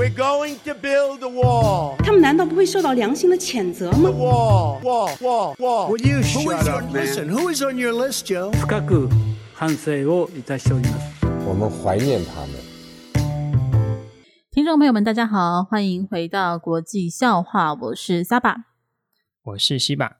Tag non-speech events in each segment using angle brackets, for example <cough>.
We're going to build a wall. 他们难道不会受到良心的谴责吗 Wall, wall, wall, wall. Would you Who shut is up, on, man? listen, who is on your list, Joe? 深く反省をいたしております。我们怀念他们。听众朋友们，大家好，欢迎回到国际笑话，我是 Saba，我是西巴。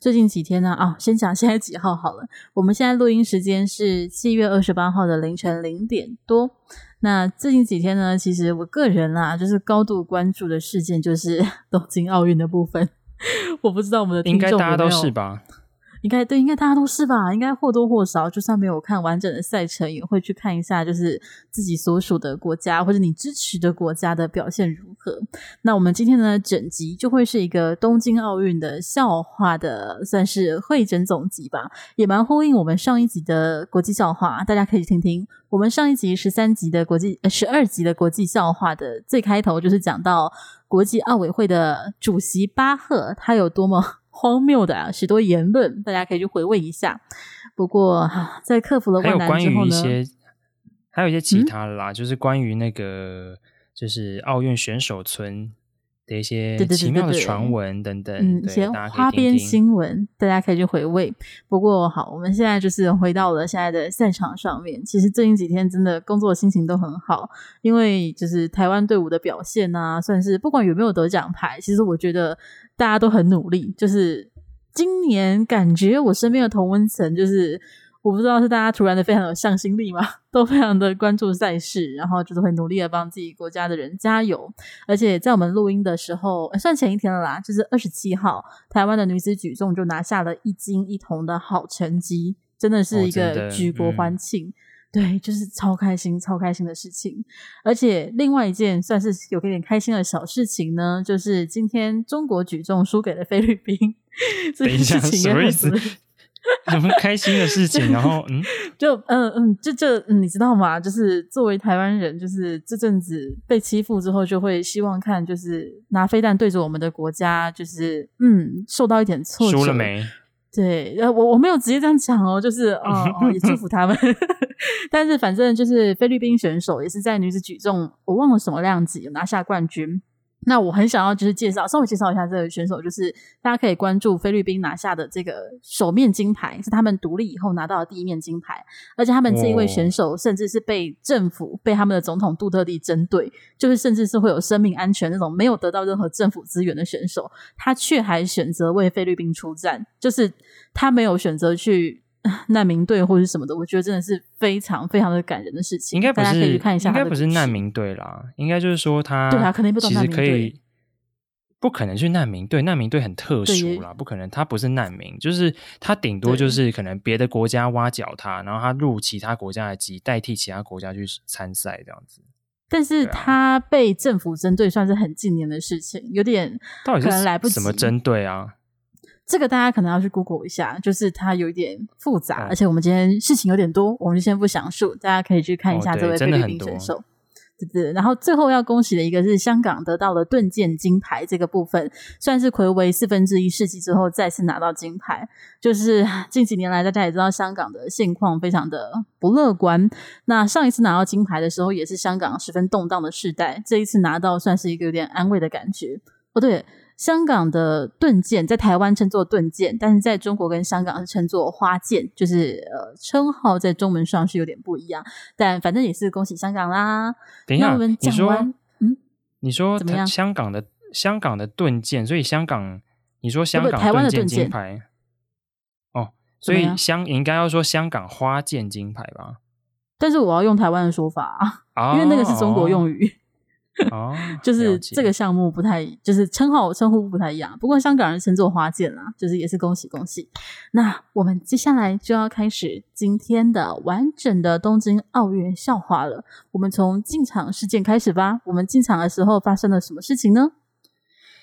最近几天呢，啊、哦，先讲现在几号好了。我们现在录音时间是七月二十八号的凌晨零点多。 那最近几天呢，其实我个人啦，就是高度关注的事件就是 <laughs> 东京奥运的部分。<laughs> 我不知道我们的听众有没有，应该大家都是吧？应该对，应该大家都是吧？应该或多或少，就算没有看完整的赛程，也会去看一下，就是自己所属的国家或者你支持的国家的表现如何。那我们今天呢，整集就会是一个东京奥运的笑话的，算是汇整总集吧，也蛮呼应我们上一集的国际笑话，大家可以听听。我们上一集十三集的国际，十二集的国际笑话的最开头，就是讲到国际奥委会的主席巴赫，他有多么。荒谬的啊，许多言论，大家可以去回味一下。不过，在克服了万难之后呢，还有关于一些，还有一些其他的啦，嗯、就是关于那个，就是奥运选手村的一些奇妙的传闻等等，嗯，一些花边新闻，大家可以去回味。不过，好，我们现在就是回到了现在的赛场上面。其实最近几天真的工作心情都很好，因为就是台湾队伍的表现啊，算是不管有没有得奖牌，其实我觉得。大家都很努力，就是今年感觉我身边的同温层，就是我不知道是大家突然的非常有向心力嘛，<laughs> 都非常的关注赛事，然后就是会努力的帮自己国家的人加油。而且在我们录音的时候，算前一天了啦，就是二十七号，台湾的女子举重就拿下了一金一铜的好成绩，真的是一个举国欢庆。哦对，就是超开心、超开心的事情。而且另外一件算是有点开心的小事情呢，就是今天中国举重输给了菲律宾。等一下，什么意思？<laughs> 什么开心的事情？<laughs> 然后嗯，就嗯嗯，就就、嗯、你知道吗？就是作为台湾人，就是这阵子被欺负之后，就会希望看，就是拿飞弹对着我们的国家，就是嗯，受到一点挫折。输了没？对，呃，我我没有直接这样讲哦，就是哦哦，也祝福他们。<laughs> <laughs> 但是反正就是菲律宾选手也是在女子举重，我忘了什么量级拿下冠军。那我很想要就是介绍，稍微介绍一下这个选手，就是大家可以关注菲律宾拿下的这个首面金牌，是他们独立以后拿到的第一面金牌。而且他们这一位选手甚至是被政府、被他们的总统杜特地针对，就是甚至是会有生命安全那种没有得到任何政府资源的选手，他却还选择为菲律宾出战，就是他没有选择去。<laughs> 难民队或者什么的，我觉得真的是非常非常的感人的事情。应该不是，大家可以去看一下，应该不是难民队啦，应该就是说他对啊，可能不懂难民队，不可能去难民队，难民队很特殊啦，不可能，他不是难民，就是他顶多就是可能别的国家挖角他，然后他入其他国家的籍，代替其他国家去参赛这样子。但是他被政府针对，算是很近年的事情，有点到底是可能来不及。什么针对啊？这个大家可能要去 Google 一下，就是它有一点复杂，哦、而且我们今天事情有点多，我们就先不详述，大家可以去看一下这位菲律宾选手。哦、对，对对，然后最后要恭喜的一个是香港得到了盾剑金牌这个部分，算是魁违四分之一世纪之后再次拿到金牌。就是近几年来，大家也知道香港的现况非常的不乐观。那上一次拿到金牌的时候，也是香港十分动荡的时代，这一次拿到算是一个有点安慰的感觉。哦，对。香港的盾剑在台湾称作盾剑，但是在中国跟香港是称作花剑，就是呃称号在中文上是有点不一样。但反正也是恭喜香港啦。等一下，我们讲说，嗯，你说怎么样？香港的香港的盾剑，所以香港，你说香港盾剑金牌，哦，所以香应该要说香港花剑金牌吧？但是我要用台湾的说法啊，哦、因为那个是中国用语。哦哦，<laughs> 就是这个项目不太，就是称号称呼不太一样。不过香港人称作花剑啦，就是也是恭喜恭喜。那我们接下来就要开始今天的完整的东京奥运笑话了。我们从进场事件开始吧。我们进场的时候发生了什么事情呢？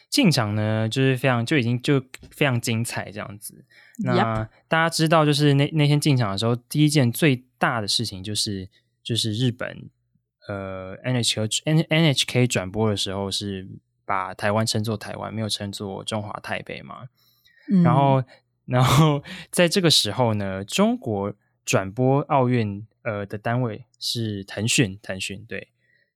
进场呢，就是非常就已经就非常精彩这样子。那 Yep. 大家知道，就是那那天进场的时候，第一件最大的事情就是就是日本。呃，NHK N NHK 转播的时候是把台湾称作台湾，没有称作中华台北嘛。嗯、然后，然后在这个时候呢，中国转播奥运呃的单位是腾讯，腾讯对。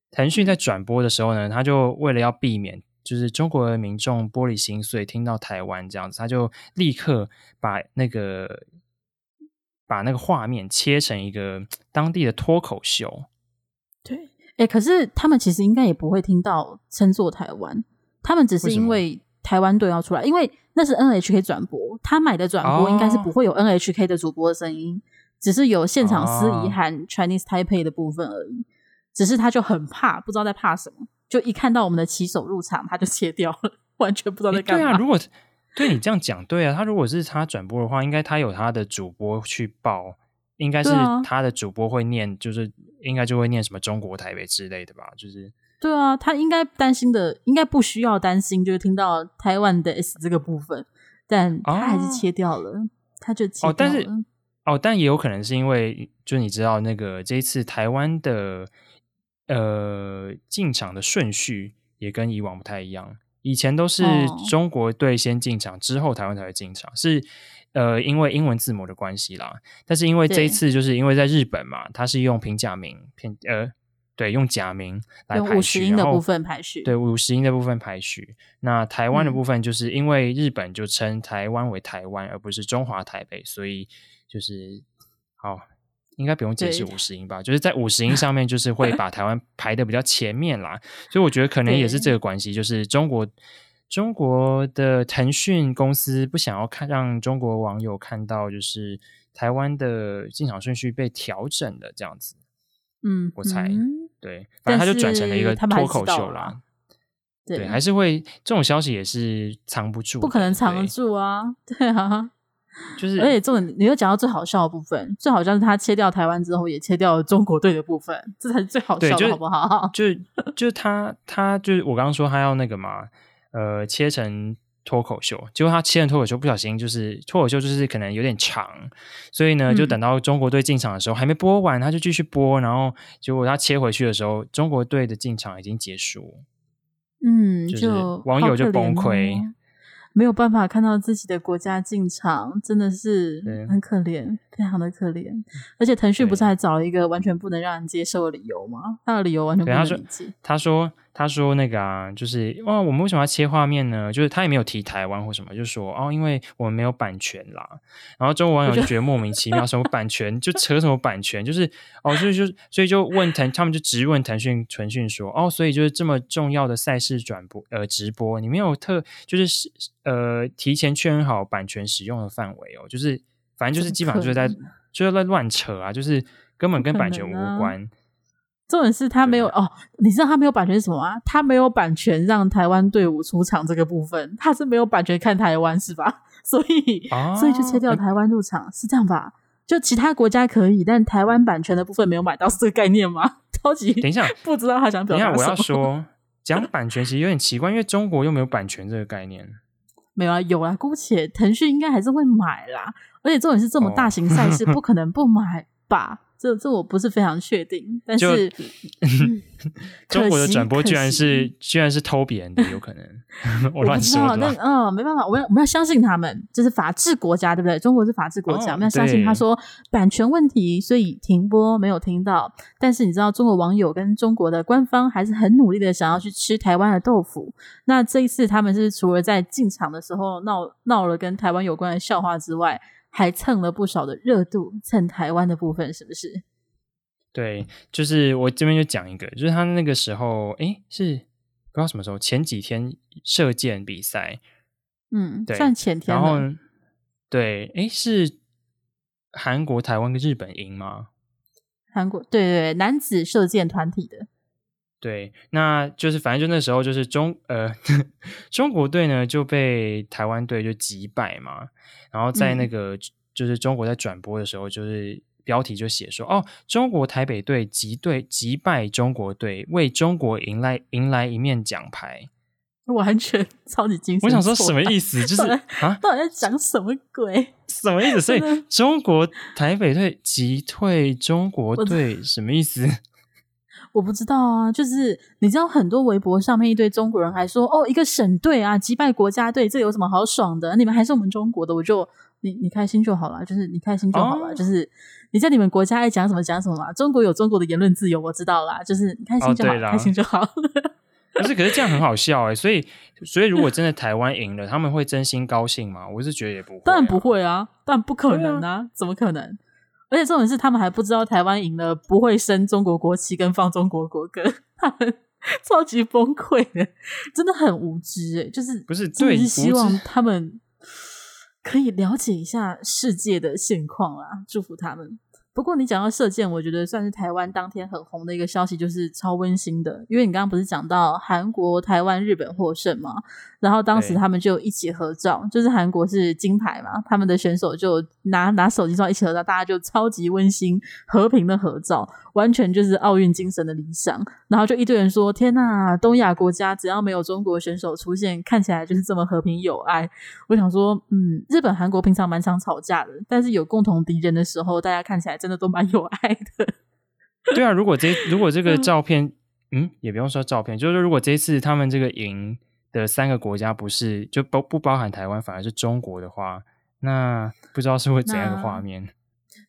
腾讯在转播的时候呢，他就为了要避免就是中国的民众玻璃心碎，听到台湾这样子，他就立刻把那个把那个画面切成一个当地的脱口秀。对，哎，可是他们其实应该也不会听到称作台湾，他们只是因为台湾队要出来，因为那是 NHK 转播，他买的转播应该是不会有 NHK 的主播的声音，哦、只是有现场司仪喊 Chinese Taipei 的部分而已。只是他就很怕，不知道在怕什么，就一看到我们的旗手入场，他就切掉了，完全不知道在干嘛。对啊，如果 <laughs> 对你这样讲，对啊，他如果是他转播的话，应该他有他的主播去报，应该是他的主播会念，就是应该就会念什么中国台北之类的吧，就是。对啊，他应该担心的，应该不需要担心，就是听到台湾的 S 这个部分，但他还是切掉了，哦、他就切掉了。哦，但是哦，但也有可能是因为，就你知道那个这一次台湾的。呃，进场的顺序也跟以往不太一样。以前都是中国队先进场，哦、之后台湾才会进场，是呃，因为英文字母的关系啦。但是因为这一次，就是因为在日本嘛，它是用平假名，平呃，对，用假名来排序，五十音的部分排序，对，五十音的部分排序。那台湾的部分，就是因为日本就称台湾为台湾，而不是中华台北，所以就是好。应该不用解释五十音吧？就是在五十音上面，就是会 <laughs> 把台湾排的比较前面啦。所以我觉得可能也是这个关系，就是中国中国的腾讯公司不想要看让中国网友看到，就是台湾的进场顺序被调整的这样子。嗯，我猜对，反正他就转成了一个脱口秀啦。对，还是会这种消息也是藏不住，不可能藏得住啊！对啊。就是，而且这种你又讲到最好笑的部分，最好笑是他切掉台湾之后，也切掉了中国队的部分，这才是最好笑的，好不好？就就他他就是我刚刚说他要那个嘛，呃，切成脱口秀，结果他切成脱口秀不小心就是脱口秀就是可能有点长，所以呢，就等到中国队进场的时候、嗯、还没播完，他就继续播，然后结果他切回去的时候，中国队的进场已经结束，嗯，就是网友就崩溃。没有办法看到自己的国家进场，真的是很可怜，非常的可怜。而且腾讯不是还找了一个完全不能让人接受的理由吗？他的理由完全不能理解。他说。他说：“那个啊，就是哇，我们为什么要切画面呢？就是他也没有提台湾或什么，就说哦，因为我们没有版权啦。然后中国网友就觉得莫名其妙，什么版权就扯什么版权，就是哦，所以就所以就问腾，他们就直问腾讯腾讯说哦，所以就是这么重要的赛事转播呃直播，你没有特就是呃提前确认好版权使用的范围哦，就是反正就是基本上就是在就是在乱扯啊，就是根本跟版权无关。”重点是他没有哦，你知道他没有版权是什么吗？他没有版权让台湾队伍出场这个部分，他是没有版权看台湾是吧？<laughs> 所以、啊、所以就切掉台湾入场、嗯、是这样吧？就其他国家可以，但台湾版权的部分没有买到，是这个概念吗？<laughs> 超级等一下，不知道他想表达什么。等一下我要说 <laughs> 讲版权其实有点奇怪，因为中国又没有版权这个概念。没有啊，有啊，姑且腾讯应该还是会买啦。而且重点是这么大型赛事，不可能不买吧？哦这这我不是非常确定，但是中国的转播居然是居然是偷别人的，有可能 <laughs> 我乱说。那嗯，没办法，我要我们要相信他们，这、就是法治国家，对不对？中国是法治国家，哦、我们要相信他说版权问题，所以停播没有听到。但是你知道，中国网友跟中国的官方还是很努力的想要去吃台湾的豆腐。那这一次他们是除了在进场的时候闹闹了跟台湾有关的笑话之外。还蹭了不少的热度，蹭台湾的部分是不是？对，就是我这边就讲一个，就是他那个时候，诶，是不知道什么时候，前几天射箭比赛，嗯，对，算前天。然后，对，诶，是韩国、台湾跟日本赢吗？韩国，对对对，男子射箭团体的。对，那就是反正就那时候就是中呃 <laughs> 中国队呢就被台湾队就击败嘛，然后在那个、嗯、就是中国在转播的时候，就是标题就写说哦，中国台北队击队击败中国队，为中国迎来迎来一面奖牌，<laughs> 完全超级惊！我想说什么意思？就是 <laughs> 啊，到底在讲什么鬼？什么意思？所以中国台北队击退中国队什么意思？我不知道啊，就是你知道很多微博上面一堆中国人还说哦，一个省队啊击败国家队，这有什么好爽的？你们还是我们中国的，我就你你开心就好了，就是你开心就好了，哦、就是你在你们国家爱讲什么讲什么嘛。中国有中国的言论自由，我知道啦，就是你开心就好，开心就好。<laughs> 可是，可是这样很好笑哎、欸，所以所以如果真的台湾赢了，他们会真心高兴吗？我是觉得也不会、啊，当然不会啊，当然不可能啊，啊怎么可能？而且重点是他们还不知道台湾赢了不会升中国国旗跟放中国国歌，他们 <laughs> 超级崩溃的，真的很无知哎、欸，就是不是对，希望他们可以了解一下世界的现况啊，祝福他们。不过你讲到射箭，我觉得算是台湾当天很红的一个消息，就是超温馨的。因为你刚刚不是讲到韩国、台湾、日本获胜吗？然后当时他们就一起合照，就是韩国是金牌嘛，他们的选手就拿拿手机照一起合照，大家就超级温馨、和平的合照，完全就是奥运精神的理想。然后就一堆人说：“天呐，东亚国家只要没有中国选手出现，看起来就是这么和平友爱。”我想说，嗯，日本、韩国平常蛮常吵架的，但是有共同敌人的时候，大家看起来真的都蛮有爱的。对啊，如果这如果这个照片，嗯，也不用说照片，就是说如果这次他们这个赢。的三个国家不是就包不包含台湾，反而是中国的话，那不知道是会怎样的画面？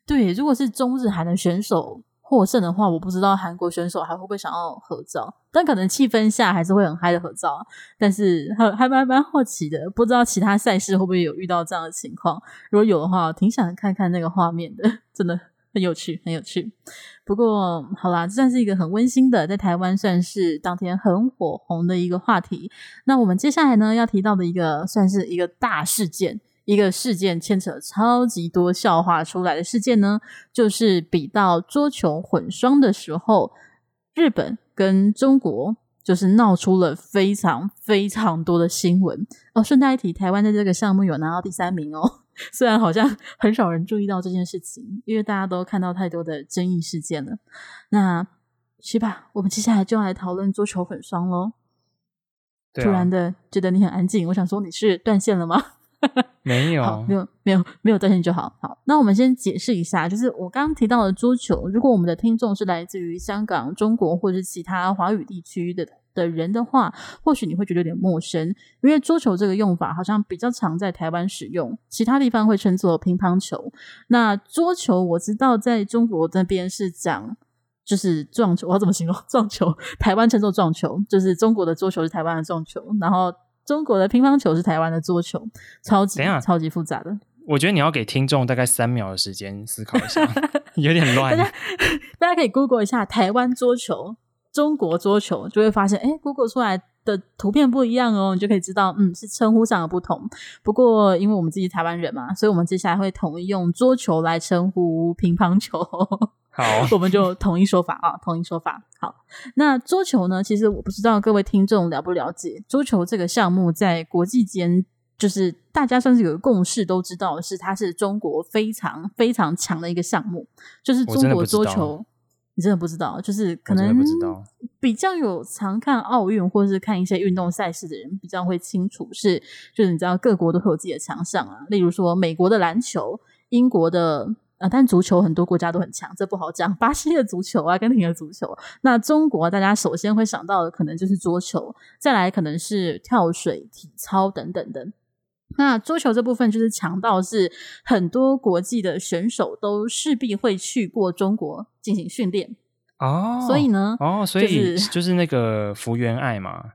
对，如果是中日韩的选手获胜的话，我不知道韩国选手还会不会想要合照，但可能气氛下还是会很嗨的合照。但是还还蛮蛮好奇的，不知道其他赛事会不会有遇到这样的情况？如果有的话，挺想看看那个画面的，<laughs> 真的。很有趣，很有趣。不过，好啦，这算是一个很温馨的，在台湾算是当天很火红的一个话题。那我们接下来呢，要提到的一个算是一个大事件，一个事件牵扯超级多笑话出来的事件呢，就是比到桌球混双的时候，日本跟中国就是闹出了非常非常多的新闻哦。顺带一提，台湾在这个项目有拿到第三名哦。虽然好像 <laughs> 很少人注意到这件事情，因为大家都看到太多的争议事件了。那去吧，我们接下来就来讨论桌球粉霜喽。啊、突然的觉得你很安静，我想说你是断线了吗？<laughs> 没有，没有，没有，没有断线就好。好，那我们先解释一下，就是我刚刚提到的桌球，如果我们的听众是来自于香港、中国或者是其他华语地区的。的人的话，或许你会觉得有点陌生，因为桌球这个用法好像比较常在台湾使用，其他地方会称作乒乓球。那桌球我知道在中国那边是讲就是撞球，我要怎么形容 <laughs> 撞球？台湾称作撞球，就是中国的桌球是台湾的撞球，然后中国的乒乓球是台湾的桌球，超级超级复杂的。我觉得你要给听众大概三秒的时间思考一下，<laughs> 有点乱。大家 <laughs> 大家可以 Google 一下台湾桌球。中国桌球就会发现，诶，Google 出来的图片不一样哦，你就可以知道，嗯，是称呼上的不同。不过，因为我们自己台湾人嘛，所以我们接下来会统一用桌球来称呼乒乓球。好，<laughs> 我们就统一说法啊，统一说法。好，那桌球呢？其实我不知道各位听众了不了解桌球这个项目，在国际间就是大家算是有个共识，都知道是它是中国非常非常强的一个项目，就是中国桌球。你真的不知道，就是可能比较有常看奥运或者是看一些运动赛事的人比较会清楚是，就是你知道各国都会有自己的强项啊，例如说美国的篮球、英国的呃，但足球很多国家都很强，这不好讲。巴西的足球、阿根廷的足球，那中国大家首先会想到的可能就是桌球，再来可能是跳水、体操等等的。那桌球这部分就是强到是很多国际的选手都势必会去过中国进行训练哦，所以呢，哦，所以、就是、就是那个福原爱嘛，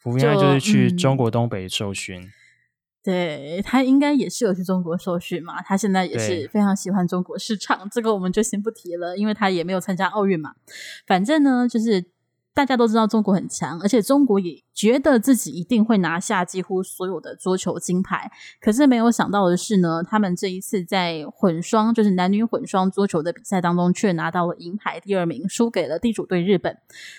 福原爱就是去中国东北受训，嗯、<laughs> 对，他应该也是有去中国受训嘛，他现在也是非常喜欢中国市场，这个我们就先不提了，因为他也没有参加奥运嘛，反正呢就是。大家都知道中国很强，而且中国也觉得自己一定会拿下几乎所有的桌球金牌。可是没有想到的是呢，他们这一次在混双，就是男女混双桌球的比赛当中，却拿到了银牌第二名，输给了地主队日本。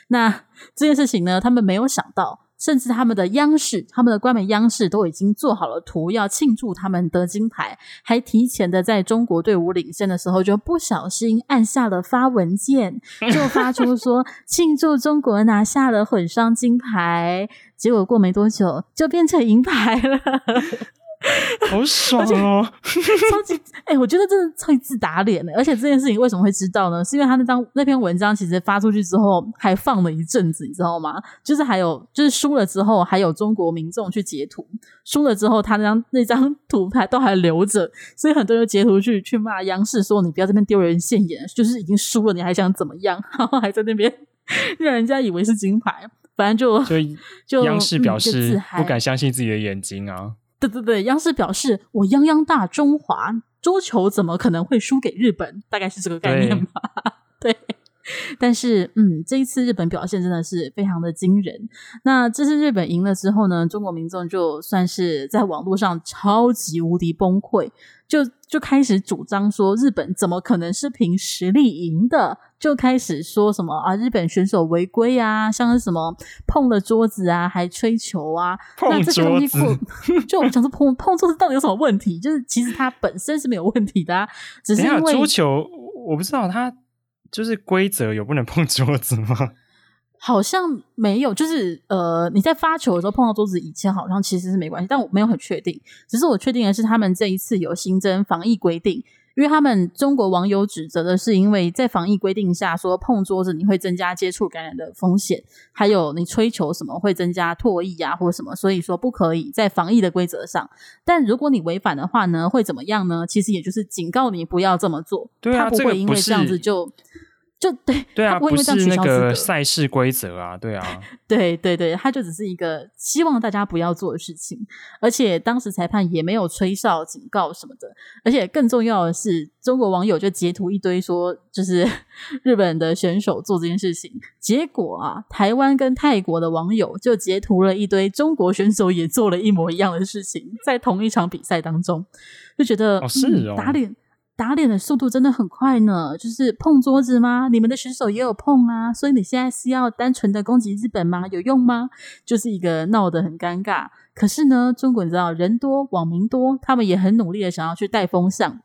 那这件事情呢，他们没有想到。甚至他们的央视，他们的官媒央视都已经做好了图，要庆祝他们得金牌，还提前的在中国队伍领先的时候，就不小心按下了发文件，<laughs> 就发出说庆祝中国拿下了混双金牌。结果过没多久，就变成银牌了。<laughs> 好爽哦！<laughs> 超级哎、欸，我觉得真的超级自打脸的。而且这件事情为什么会知道呢？是因为他那张那篇文章其实发出去之后，还放了一阵子，你知道吗？就是还有就是输了之后，还有中国民众去截图，输了之后他那张那张图牌都还留着，所以很多人截图去去骂央视说，你不要这边丢人现眼，就是已经输了，你还想怎么样？<laughs> 然后还在那边让人家以为是金牌，反正就就央视表示、嗯、不敢相信自己的眼睛啊。对对对，央视表示我泱泱大中华桌球怎么可能会输给日本？大概是这个概念吧。<laughs> 对，对，但是嗯，这一次日本表现真的是非常的惊人。那这次日本赢了之后呢，中国民众就算是在网络上超级无敌崩溃。就就开始主张说，日本怎么可能是凭实力赢的？就开始说什么啊，日本选手违规啊，像是什么碰了桌子啊，还吹球啊。碰桌子，那这个、就我想说碰碰桌子到底有什么问题？就是其实它本身是没有问题的，啊，只是因为桌球，我不知道它就是规则有不能碰桌子吗？<laughs> 好像没有，就是呃，你在发球的时候碰到桌子，以前好像其实是没关系，但我没有很确定。只是我确定的是，他们这一次有新增防疫规定，因为他们中国网友指责的是，因为在防疫规定下说碰桌子你会增加接触感染的风险，还有你吹球什么会增加唾液啊或什么，所以说不可以在防疫的规则上。但如果你违反的话呢，会怎么样呢？其实也就是警告你不要这么做，对啊，他不会因为这样子就。就对，对啊，他不会是那个赛事规则啊，对啊，<laughs> 对对对，他就只是一个希望大家不要做的事情，而且当时裁判也没有吹哨警告什么的，而且更重要的是，中国网友就截图一堆说，就是 <laughs> 日本的选手做这件事情，结果啊，台湾跟泰国的网友就截图了一堆中国选手也做了一模一样的事情，在同一场比赛当中，就觉得哦是哦，嗯、打脸。打脸的速度真的很快呢，就是碰桌子吗？你们的选手也有碰啊，所以你现在是要单纯的攻击日本吗？有用吗？就是一个闹得很尴尬。可是呢，中国你知道人多网民多，他们也很努力的想要去带风向，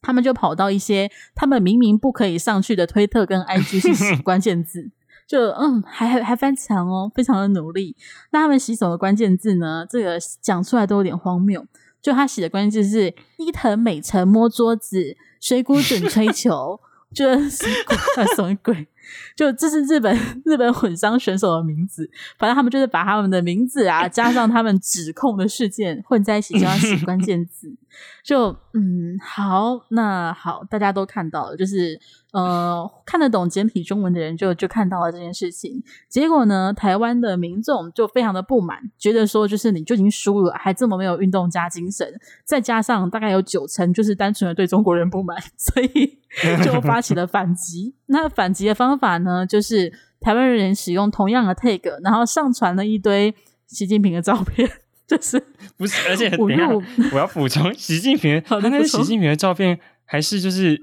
他们就跑到一些他们明明不可以上去的推特跟 IG <laughs> 去洗关键字，就嗯还还还翻墙哦，非常的努力。那他们洗手的关键字呢？这个讲出来都有点荒谬。就他写的关键字是伊藤美诚摸桌子，水谷隼吹球，<laughs> 就是什么鬼？就这是日本 <laughs> 日本混双选手的名字，反正他们就是把他们的名字啊加上他们指控的事件混在一起，就要写关键字。就嗯，好，那好，大家都看到了，就是呃，看得懂简体中文的人就就看到了这件事情。结果呢，台湾的民众就非常的不满，觉得说就是你就已经输了，还这么没有运动家精神，再加上大概有九成就是单纯的对中国人不满，所以 <laughs> 就发起了反击。那反击的方法呢，就是台湾人使用同样的 tag，然后上传了一堆习近平的照片。就是不是，而且等一下我要补充，<laughs> 习近平他那个习近平的照片还是就是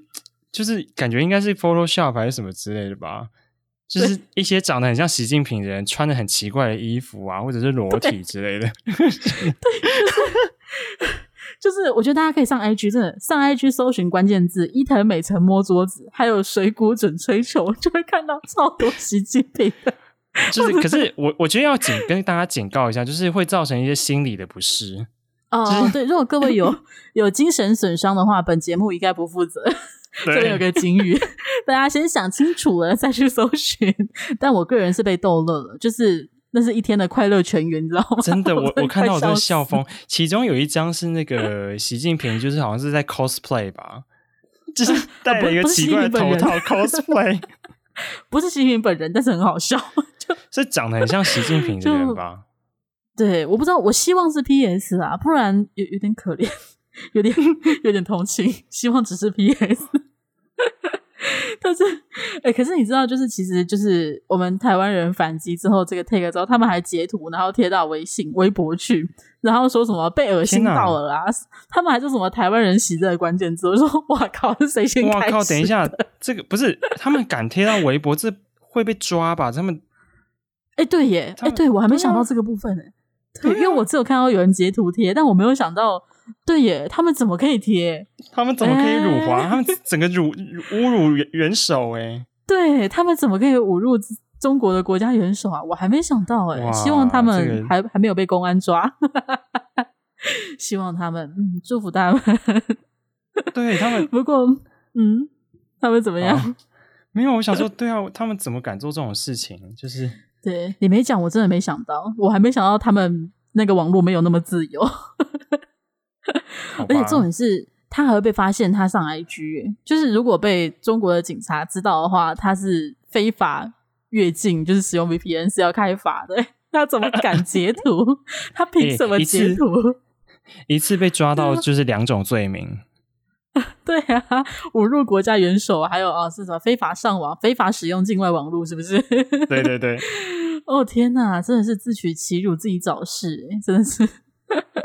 就是感觉应该是 Photoshop 还是什么之类的吧，就是一些长得很像习近平的人穿的很奇怪的衣服啊，或者是裸体之类的。<laughs> 对，对就是，就是我觉得大家可以上 IG，真的上 IG 搜寻关键字伊藤美诚摸桌子，还有水谷准吹球，就会看到超多习近平的。<laughs> 就是，可是我我觉得要警跟大家警告一下，就是会造成一些心理的不适。哦、就是，对，如果各位有 <laughs> 有精神损伤的话，本节目一概不负责。这边有个警语，<laughs> 大家先想清楚了再去搜寻。但我个人是被逗乐了，就是那是一天的快乐全员，你知道吗？真的，我我，看到我都笑疯。其中有一张是那个习近平，就是好像是在 cosplay 吧，就是戴了一个奇怪的头套 cosplay。不是习近平本人，但是很好笑，就 <laughs> 是长得很像习近平的人吧？对，我不知道，我希望是 PS 啊，不然有有点可怜，有点 <laughs> 有点同情，希望只是 PS。<laughs> 但是，哎、欸，可是你知道，就是其实就是我们台湾人反击之后，这个 take 之后，他们还截图，然后贴到微信、微博去，然后说什么被恶心到了啦。他们还说什么台湾人洗这个关键字，我说哇靠，是谁先？哇靠，等一下，这个不是他们敢贴到微博，这会被抓吧？他们，哎、欸，对耶，哎、欸，对我还没想到这个部分呢。对，因为我只有看到有人截图贴，但我没有想到。对耶，他们怎么可以贴？他们怎么可以辱华？欸、他们 <laughs> 整个辱侮辱元元首哎！对他们怎么可以侮辱中国的国家元首啊？我还没想到哎，希望他们还、这个、还没有被公安抓。<laughs> 希望他们，嗯，祝福他们。对他们，<laughs> 不过，嗯，他们怎么样？哦、没有，我想说，对啊，他们怎么敢做这种事情？就是，对你没讲，我真的没想到，我还没想到他们那个网络没有那么自由。而且重点是，他还会被发现他上 IG，就是如果被中国的警察知道的话，他是非法越境，就是使用 VPN 是要开罚的。<laughs> 他怎么敢截图？<laughs> 他凭什么截图？欸 <laughs> 一次被抓到就是两种罪名，<laughs> 对啊，侮辱国家元首，还有啊是什么非法上网、非法使用境外网络，是不是？<laughs> 对对对，哦天哪，真的是自取其辱，自己找事，真的是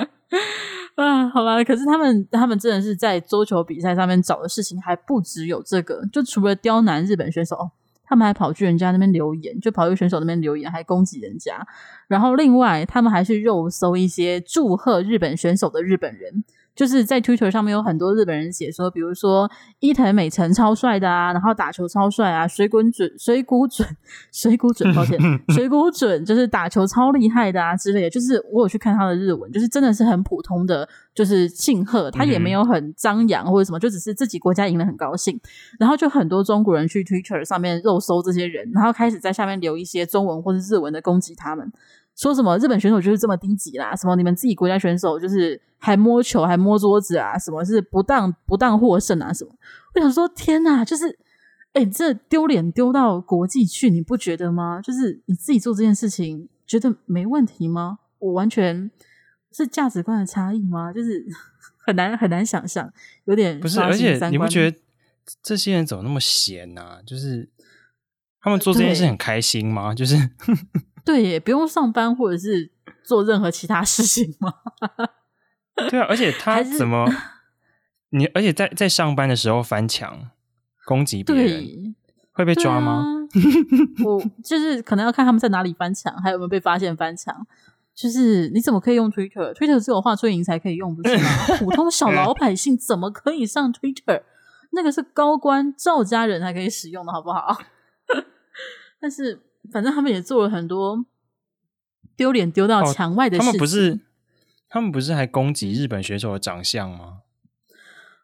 <laughs> 啊，好吧。可是他们他们真的是在桌球比赛上面找的事情还不只有这个，就除了刁难日本选手。他们还跑去人家那边留言，就跑去选手那边留言，还攻击人家。然后另外，他们还去肉搜一些祝贺日本选手的日本人。就是在 Twitter 上面有很多日本人写说，比如说伊藤美诚超帅的啊，然后打球超帅啊，水滚准、水谷准、<laughs> 水谷准，抱歉，<laughs> 水谷准就是打球超厉害的啊之类的。就是我有去看他的日文，就是真的是很普通的，就是庆贺，他也没有很张扬或者什么，就只是自己国家赢了很高兴。然后就很多中国人去 Twitter 上面肉搜这些人，然后开始在下面留一些中文或者日文的攻击他们。说什么日本选手就是这么低级啦？什么你们自己国家选手就是还摸球还摸桌子啊？什么是不当不当获胜啊？什么？我想说天哪，就是哎，这丢脸丢到国际去，你不觉得吗？就是你自己做这件事情，觉得没问题吗？我完全是价值观的差异吗？就是很难很难想象，有点不是，而且你不觉得这些人怎么那么闲呢、啊？就是他们做这件事很开心吗？就是。对，也不用上班或者是做任何其他事情吗？对啊，而且他怎么 <laughs> 你？而且在在上班的时候翻墙攻击别人，会被抓吗？啊、<laughs> 我就是可能要看他们在哪里翻墙，还有没有被发现翻墙。就是你怎么可以用 Twitter？Twitter 只有华春莹才可以用，不是吗？<laughs> 普通小老百姓怎么可以上 Twitter？那个是高官赵家人才可以使用的，好不好？但是。反正他们也做了很多丢脸丢到墙外的事情。哦，他们不是，他们不是还攻击日本选手的长相吗？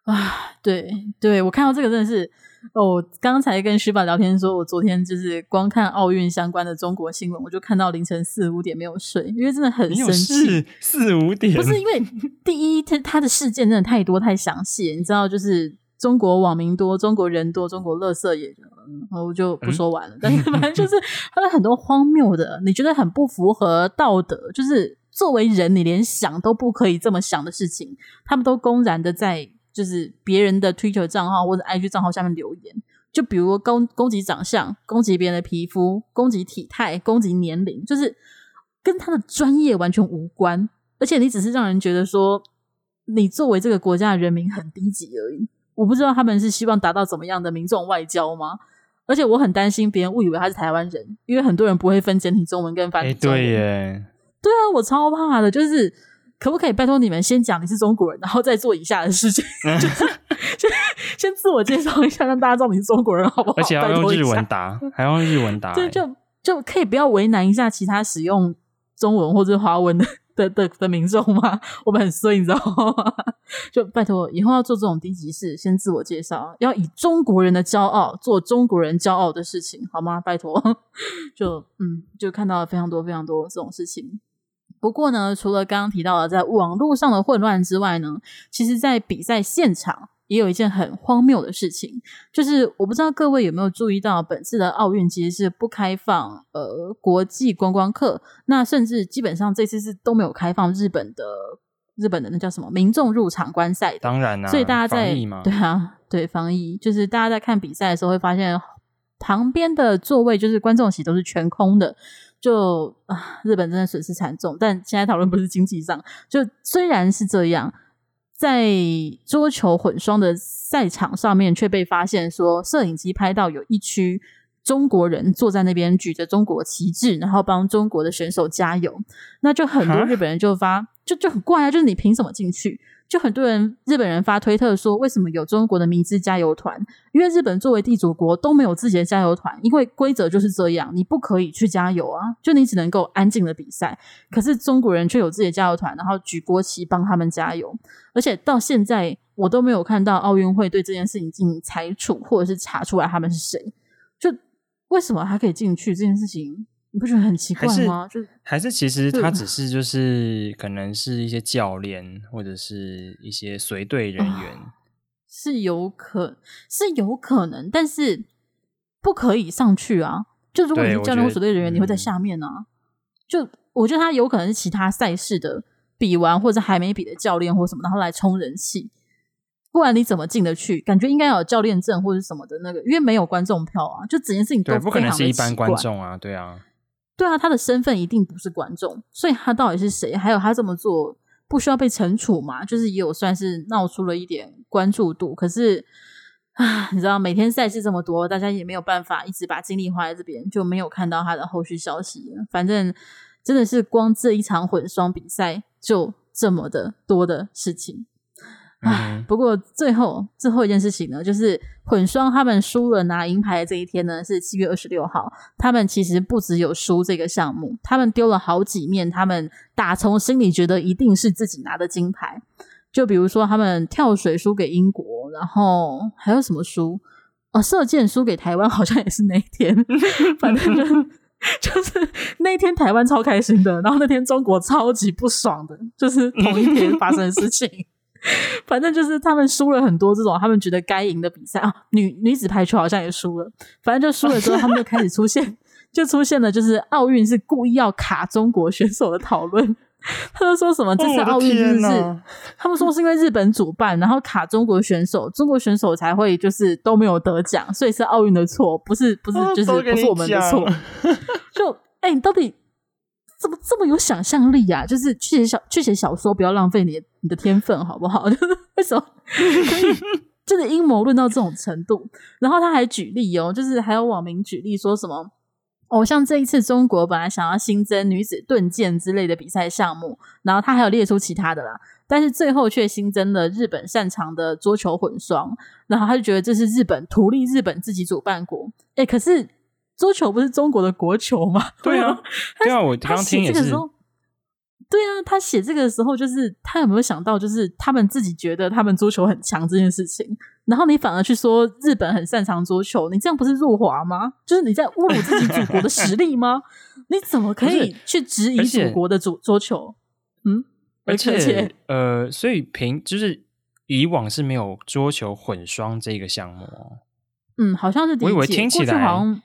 啊，对对，我看到这个真的是哦，刚才跟徐宝聊天说，我昨天就是光看奥运相关的中国新闻，我就看到凌晨四五点没有睡，因为真的很生气。四五点不是因为第一，他他的事件真的太多太详细，你知道，就是。中国网民多，中国人多，中国乐色也然后就不说完了。嗯、<laughs> 但是反正就是他有很多荒谬的，你觉得很不符合道德，就是作为人，你连想都不可以这么想的事情，他们都公然的在就是别人的 Twitter 账号或者 IG 账号下面留言，就比如攻攻击长相，攻击别人的皮肤，攻击体态，攻击年龄，就是跟他的专业完全无关，而且你只是让人觉得说你作为这个国家的人民很低级而已。我不知道他们是希望达到怎么样的民众外交吗？而且我很担心别人误以为他是台湾人，因为很多人不会分简体中文跟繁体中文。欸、对耶，对啊，我超怕的。就是可不可以拜托你们先讲你是中国人，然后再做以下的事情，<laughs> 就是先先自我介绍一下，让大家知道你是中国人，好不好？而且要用日文答，还要用日文答，<laughs> 对，就就可以不要为难一下其他使用中文或者华文的。的的的民众吗？<laughs> 我们很衰，你知道吗？<laughs> 就拜托，以后要做这种低级事，先自我介绍，要以中国人的骄傲做中国人骄傲的事情，好吗？拜托，<laughs> 就嗯，就看到了非常多非常多这种事情。不过呢，除了刚刚提到的在网络上的混乱之外呢，其实在比赛现场。也有一件很荒谬的事情，就是我不知道各位有没有注意到，本次的奥运其实是不开放呃国际观光客，那甚至基本上这次是都没有开放日本的日本的那叫什么民众入场观赛。当然啦、啊，所以大家在对啊，对防疫，就是大家在看比赛的时候会发现旁边的座位就是观众席都是全空的，就啊日本真的损失惨重。但现在讨论不是经济上，就虽然是这样。在桌球混双的赛场上面，却被发现说，摄影机拍到有一区中国人坐在那边举着中国旗帜，然后帮中国的选手加油。那就很多日本人就发，就就很怪啊，就是你凭什么进去？就很多人日本人发推特说，为什么有中国的明知加油团？因为日本作为地主国都没有自己的加油团，因为规则就是这样，你不可以去加油啊，就你只能够安静的比赛。可是中国人却有自己的加油团，然后举国旗帮他们加油，而且到现在我都没有看到奥运会对这件事情进行裁处，或者是查出来他们是谁。就为什么还可以进去这件事情？你不觉得很奇怪吗？就是，还是其实他只是就是可能是一些教练或者是一些随队人员，哦，是有可是有可能，但是不可以上去啊！就如果你是教练或随队人员，你会在下面啊。嗯、就我觉得他有可能是其他赛事的比完或者还没比的教练或什么，然后来冲人气。不然你怎么进得去？感觉应该要有教练证或者什么的那个，因为没有观众票啊。就整件事情都不可能是一般观众啊，对啊。对啊，他的身份一定不是观众，所以他到底是谁？还有他这么做不需要被惩处吗？就是也有算是闹出了一点关注度。可是啊，你知道每天赛事这么多，大家也没有办法一直把精力花在这边，就没有看到他的后续消息。反正真的是光这一场混双比赛就这么的多的事情。唉，不过最后最后一件事情呢，就是混双他们输了拿银牌的这一天呢，是七月二十六号。他们其实不只有输这个项目，他们丢了好几面，他们打从心里觉得一定是自己拿的金牌。就比如说他们跳水输给英国，然后还有什么输？哦，射箭输给台湾，好像也是那一天。<laughs> 反正就就是那一天台湾超开心的，然后那天中国超级不爽的，就是同一天发生的事情。<laughs> 反正就是他们输了很多这种他们觉得该赢的比赛啊，女女子排球好像也输了。反正就输了之后，他们就开始出现，<laughs> 就出现了就是奥运是故意要卡中国选手的讨论。他们说什么这次奥运就是他们说是因为日本主办，然后卡中国选手，中国选手才会就是都没有得奖，所以是奥运的错，不是不是就是不是我们的错。<laughs> 就哎、欸，你到底？怎么这么有想象力啊？就是去写小去写小说，不要浪费你你的天分，好不好？<laughs> 为什么可以真的阴谋论到这种程度？然后他还举例哦，就是还有网民举例说什么哦，像这一次中国本来想要新增女子盾剑之类的比赛项目，然后他还有列出其他的啦，但是最后却新增了日本擅长的桌球混双，然后他就觉得这是日本图利日本自己主办国，诶，可是。桌球不是中国的国球吗？对啊，对啊，我 <laughs> 刚听也是。对啊，他写这个的时候，就是他有没有想到，就是他们自己觉得他们桌球很强这件事情，然后你反而去说日本很擅长桌球，你这样不是辱华吗？就是你在侮辱自己祖国的实力吗？<laughs> 你怎么可以去质疑祖国的桌桌球？嗯，而且，呃，所以平就是以往是没有桌球混双这个项目哦。嗯，好像是我以为听起来好像。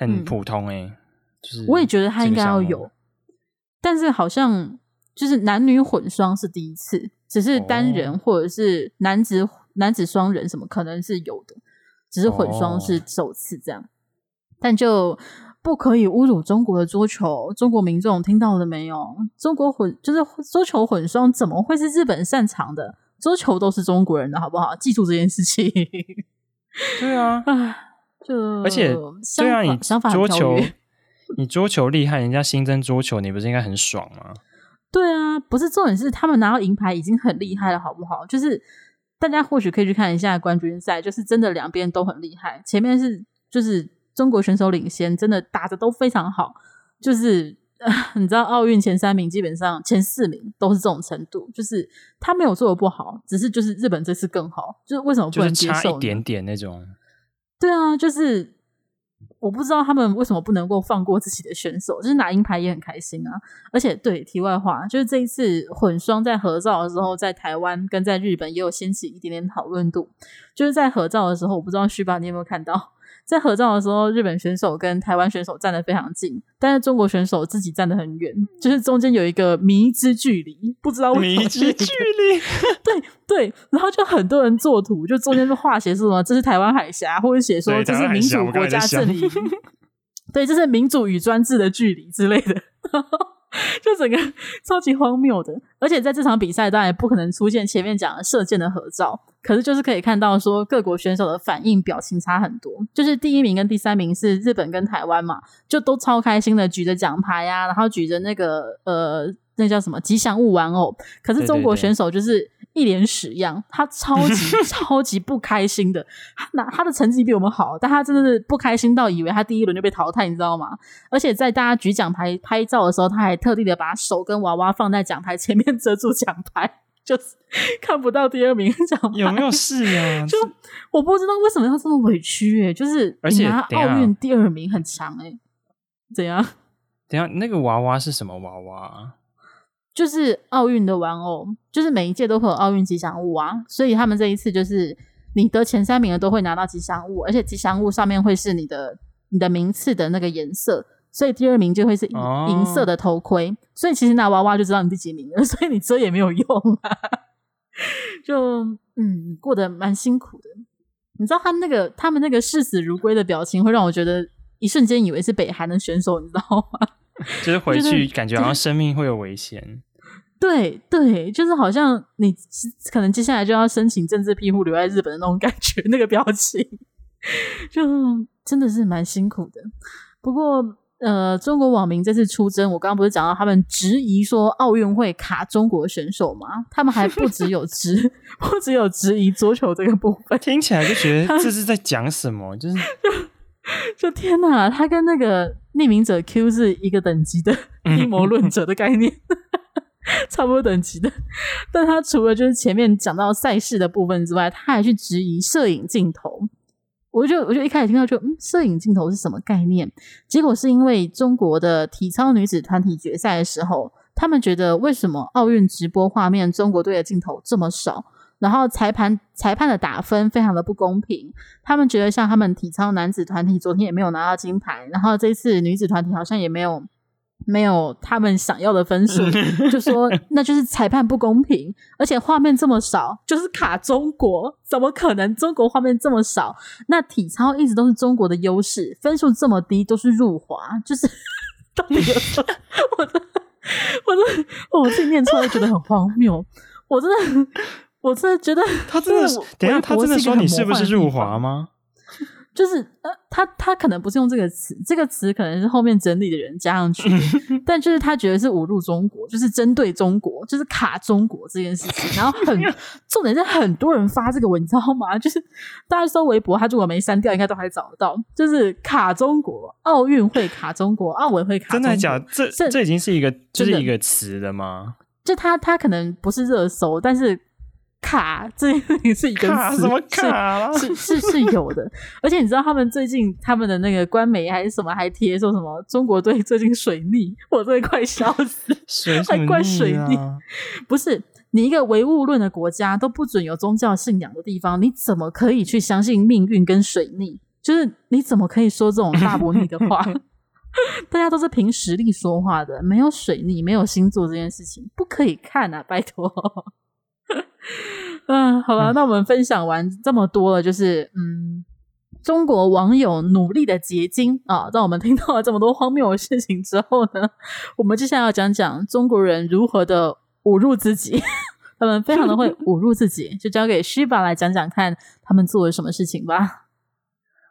很普通哎、欸嗯，就是我也觉得他应该要有，但是好像就是男女混双是第一次，只是单人或者是男子、哦、男子双人什么可能是有的，只是混双是首次这样，哦、但就不可以侮辱中国的桌球，中国民众听到了没有？中国混就是桌球混双怎么会是日本擅长的？桌球都是中国人的好不好？记住这件事情。对啊。就而且，对啊，你桌球，<laughs> 你桌球厉害，人家新增桌球，你不是应该很爽吗？对啊，不是重点是他们拿到银牌已经很厉害了，好不好？就是大家或许可以去看一下冠军赛，就是真的两边都很厉害。前面是就是中国选手领先，真的打的都非常好。就是 <laughs> 你知道，奥运前三名基本上前四名都是这种程度，就是他没有做的不好，只是就是日本这次更好。就是为什么不能接受？就是差一点点那种。对啊，就是我不知道他们为什么不能够放过自己的选手，就是拿银牌也很开心啊。而且，对，题外话，就是这一次混双在合照的时候，在台湾跟在日本也有掀起一点点讨论度。就是在合照的时候，我不知道徐爸你有没有看到？在合照的时候，日本选手跟台湾选手站得非常近，但是中国选手自己站得很远，就是中间有一个迷之距离，不知道为什么迷之距离。<laughs> 对对，然后就很多人作图，就中间就画写说什么这是台湾海峡，或者写说这是民主国家阵营，<laughs> 对，这是民主与专制的距离之类的。<laughs> 就整个 <laughs> 超级荒谬的，而且在这场比赛当然也不可能出现前面讲的射箭的合照，可是就是可以看到说各国选手的反应表情差很多，就是第一名跟第三名是日本跟台湾嘛，就都超开心的举着奖牌呀、啊，然后举着那个呃那叫什么吉祥物玩偶，可是中国选手就是一脸屎样，他超级 <laughs> 超级不开心的。他拿他的成绩比我们好，但他真的是不开心到以为他第一轮就被淘汰，你知道吗？而且在大家举奖牌拍照的时候，他还特地的把手跟娃娃放在奖牌前面遮住奖牌，就是 <laughs> 看不到第二名奖牌。有没有事啊？<laughs> 就我不知道为什么要这么委屈诶、欸、就是而且拿奥运第二名很强诶、欸、怎样？等下那个娃娃是什么娃娃？就是奥运的玩偶，就是每一届都会有奥运吉祥物啊，所以他们这一次就是你得前三名的都会拿到吉祥物，而且吉祥物上面会是你的你的名次的那个颜色，所以第二名就会是银色的头盔，哦、所以其实拿娃娃就知道你第几名了，<laughs> 所以你遮也没有用啊，<laughs> 就嗯过得蛮辛苦的。你知道他那个他们那个视死如归的表情，会让我觉得一瞬间以为是北韩的选手，你知道吗？<laughs> 就是回去感觉好像生命会有危险，对对，就是好像你可能接下来就要申请政治庇护留在日本的那种感觉，那个表情就真的是蛮辛苦的。不过呃，中国网民这次出征，我刚刚不是讲到他们质疑说奥运会卡中国选手吗？他们还不只有质，<laughs> 不只有质疑桌球这个部分，听起来就觉得这是在讲什么，就是。<laughs> 就天哪，他跟那个匿名者 Q 是一个等级的阴谋论者的概念，<laughs> 差不多等级的。但他除了就是前面讲到赛事的部分之外，他还去质疑摄影镜头。我就我就一开始听到就嗯，摄影镜头是什么概念？结果是因为中国的体操女子团体决赛的时候，他们觉得为什么奥运直播画面中国队的镜头这么少？然后裁判裁判的打分非常的不公平，他们觉得像他们体操男子团体昨天也没有拿到金牌，然后这次女子团体好像也没有没有他们想要的分数，<laughs> 就说那就是裁判不公平，而且画面这么少，就是卡中国，怎么可能中国画面这么少？那体操一直都是中国的优势，分数这么低都是入华，就是 <laughs> 到底有？我的 <laughs> 我的我自己念出来觉得很荒谬，我真的。我真的觉得，<laughs> 他真的是，等一下，他真的说你是不是入华吗？<laughs> 就是呃，他他可能不是用这个词，这个词可能是后面整理的人加上去，<laughs> 但就是他觉得是侮辱中国，就是针对中国，就是卡中国这件事情。然后很重点是很多人发这个文，你知道吗？就是大家搜微博，他如果没删掉，应该都还找得到。就是卡中国，奥运会卡中国，奥委会卡中国。真的假这这已经是一个就是一个词了吗？就他他可能不是热搜，但是。卡，这件事情是一个卡什么卡是是是，是有的，<laughs> 而且你知道他们最近他们的那个官媒还是什么还贴说什么中国队最近水逆，我真的快笑死，还怪水逆，<laughs> 不是你一个唯物论的国家都不准有宗教信仰的地方，你怎么可以去相信命运跟水逆？就是你怎么可以说这种大伯逆的话？<laughs> 大家都是凭实力说话的，没有水逆，没有星座这件事情不可以看啊，拜托。<laughs> 嗯，好了，那我们分享完这么多了，就是嗯，中国网友努力的结晶啊，让我们听到了这么多荒谬的事情之后呢，我们接下来要讲讲中国人如何的侮辱自己，<laughs> 他们非常的会侮辱自己，<laughs> 就交给 Shiba 来讲讲看他们做了什么事情吧。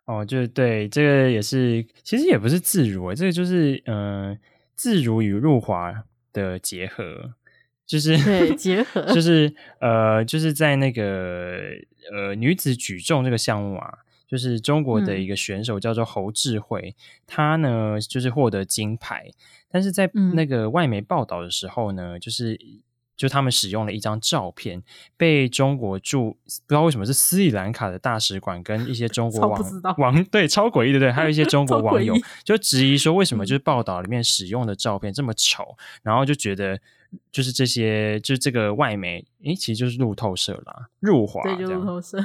哦，就是对，这个也是，其实也不是自如，这个就是嗯、呃，自如与入华的结合。就是对 <laughs> 结合，就是呃，就是在那个呃女子举重这个项目啊，就是中国的一个选手叫做侯智慧，她、嗯、呢就是获得金牌，但是在那个外媒报道的时候呢，嗯、就是就他们使用了一张照片，被中国驻不知道为什么是斯里兰卡的大使馆跟一些中国网网对超诡异对对，还有一些中 <laughs> 国网友就质疑说，为什么就是报道里面使用的照片这么丑，然后就觉得。就是这些，就是这个外媒，诶，其实就是路透社啦，入华对，就路透社。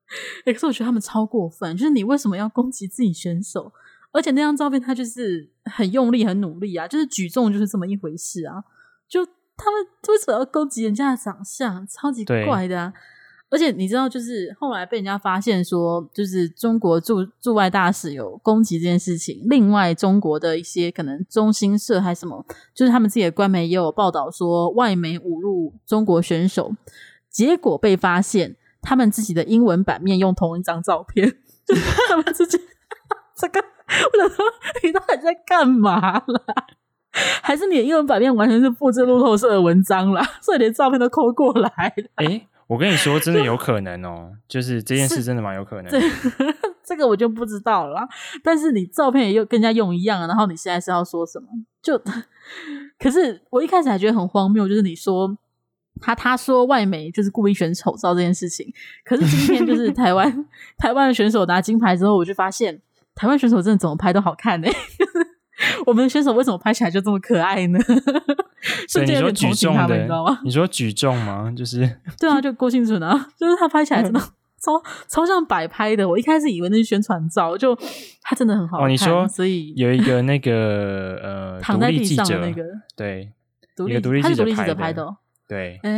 <laughs> 可是我觉得他们超过分，就是你为什么要攻击自己选手？而且那张照片他就是很用力、很努力啊，就是举重就是这么一回事啊。就他们为什么要攻击人家的长相？超级怪的啊！而且你知道，就是后来被人家发现说，就是中国驻驻外大使有攻击这件事情。另外，中国的一些可能中新社还是什么，就是他们自己的官媒也有报道说，外媒侮辱中国选手，结果被发现他们自己的英文版面用同一张照片，<laughs> 就是他们自己这个，我想说你到底在干嘛啦？还是你的英文版面完全是复制路透社的文章啦，所以连照片都抠过来。哎、欸，我跟你说，真的有可能哦，就是这件事真的蛮有可能的。这 <laughs> 这个我就不知道了。但是你照片也又跟人家用一样，然后你现在是要说什么？就可是我一开始还觉得很荒谬，就是你说他他说外媒就是故意选丑照这件事情，可是今天就是 <laughs> 台湾台湾的选手拿金牌之后，我就发现台湾选手真的怎么拍都好看呢、欸。我们的选手为什么拍起来就这么可爱呢？<laughs> 瞬间有点同情他们，你知道吗？你说举重吗？就是 <laughs> 对啊，就郭婞淳啊，就是他拍起来真的 <laughs> 超超像摆拍的。我一开始以为那是宣传照，就他真的很好看。哦，你说，所以有一个那个呃，躺在地上的那个，对，独立独立记者拍的，对，哎、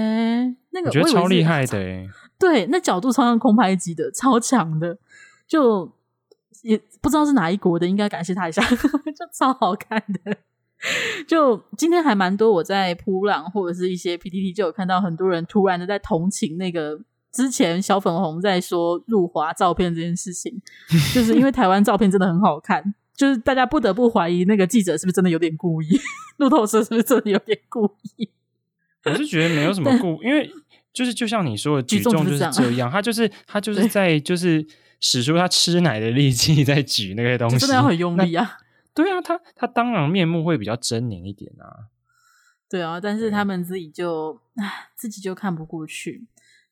欸，那个我觉得超厉害的，欸，对，那角度超像空拍机的，超强的，就。也不知道是哪一国的，应该感谢他一下，<laughs> 就超好看的。就今天还蛮多，我在扑浪或者是一些 PPT 就有看到很多人突然的在同情那个之前小粉红在说入华照片这件事情，就是因为台湾照片真的很好看，就是大家不得不怀疑那个记者是不是真的有点故意，路透社是不是真的有点故意？我是觉得没有什么故，因为就是就像你说的举重就是这样，他就是他就是在就是。使出他吃奶的力气在举那个东西，真的要很用力啊！<laughs> 对啊，他他当然面目会比较狰狞一点啊。对啊，但是他们自己就唉，自己就看不过去。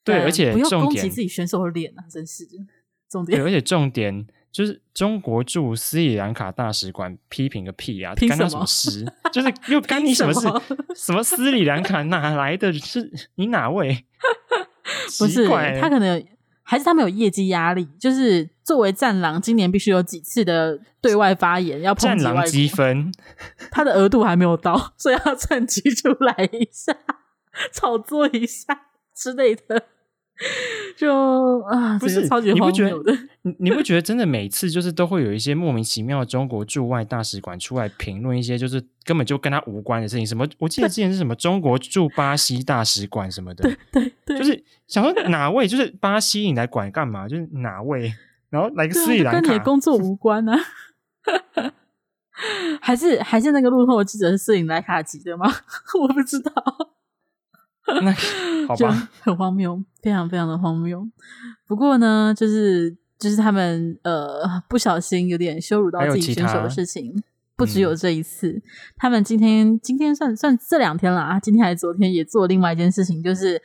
对，而且不要攻击自己选手的脸啊！真是的，重点。对，而且重点就是中国驻斯里兰卡大使馆批评个屁啊！干他什么事？就是又 <laughs> 干你什么事？什么斯里兰卡哪来的？是你哪位？<laughs> 不是他可能。还是他们有业绩压力，就是作为战狼，今年必须有几次的对外发言，要。战狼积分，他的额度还没有到，<laughs> 所以要趁机出来一下，炒作一下之类的。<laughs> 就啊，不是超级荒谬的。你你不觉得真的每次就是都会有一些莫名其妙的中国驻外大使馆出来评论一些就是根本就跟他无关的事情？什么？我记得之前是什么中国驻巴西大使馆什么的，对对对，就是想说哪位？就是巴西你来管干嘛？就是哪位？然后来个斯里兰卡，跟你的工作无关啊？<laughs> 还是还是那个路透记者是斯里兰卡籍的吗？<laughs> 我不知道。<laughs> 那好吧，很荒谬，非常非常的荒谬。不过呢，就是就是他们呃不小心有点羞辱到自己选手的事情，不只有这一次。他们今天今天算算这两天了啊，今天还是昨天也做另外一件事情，就是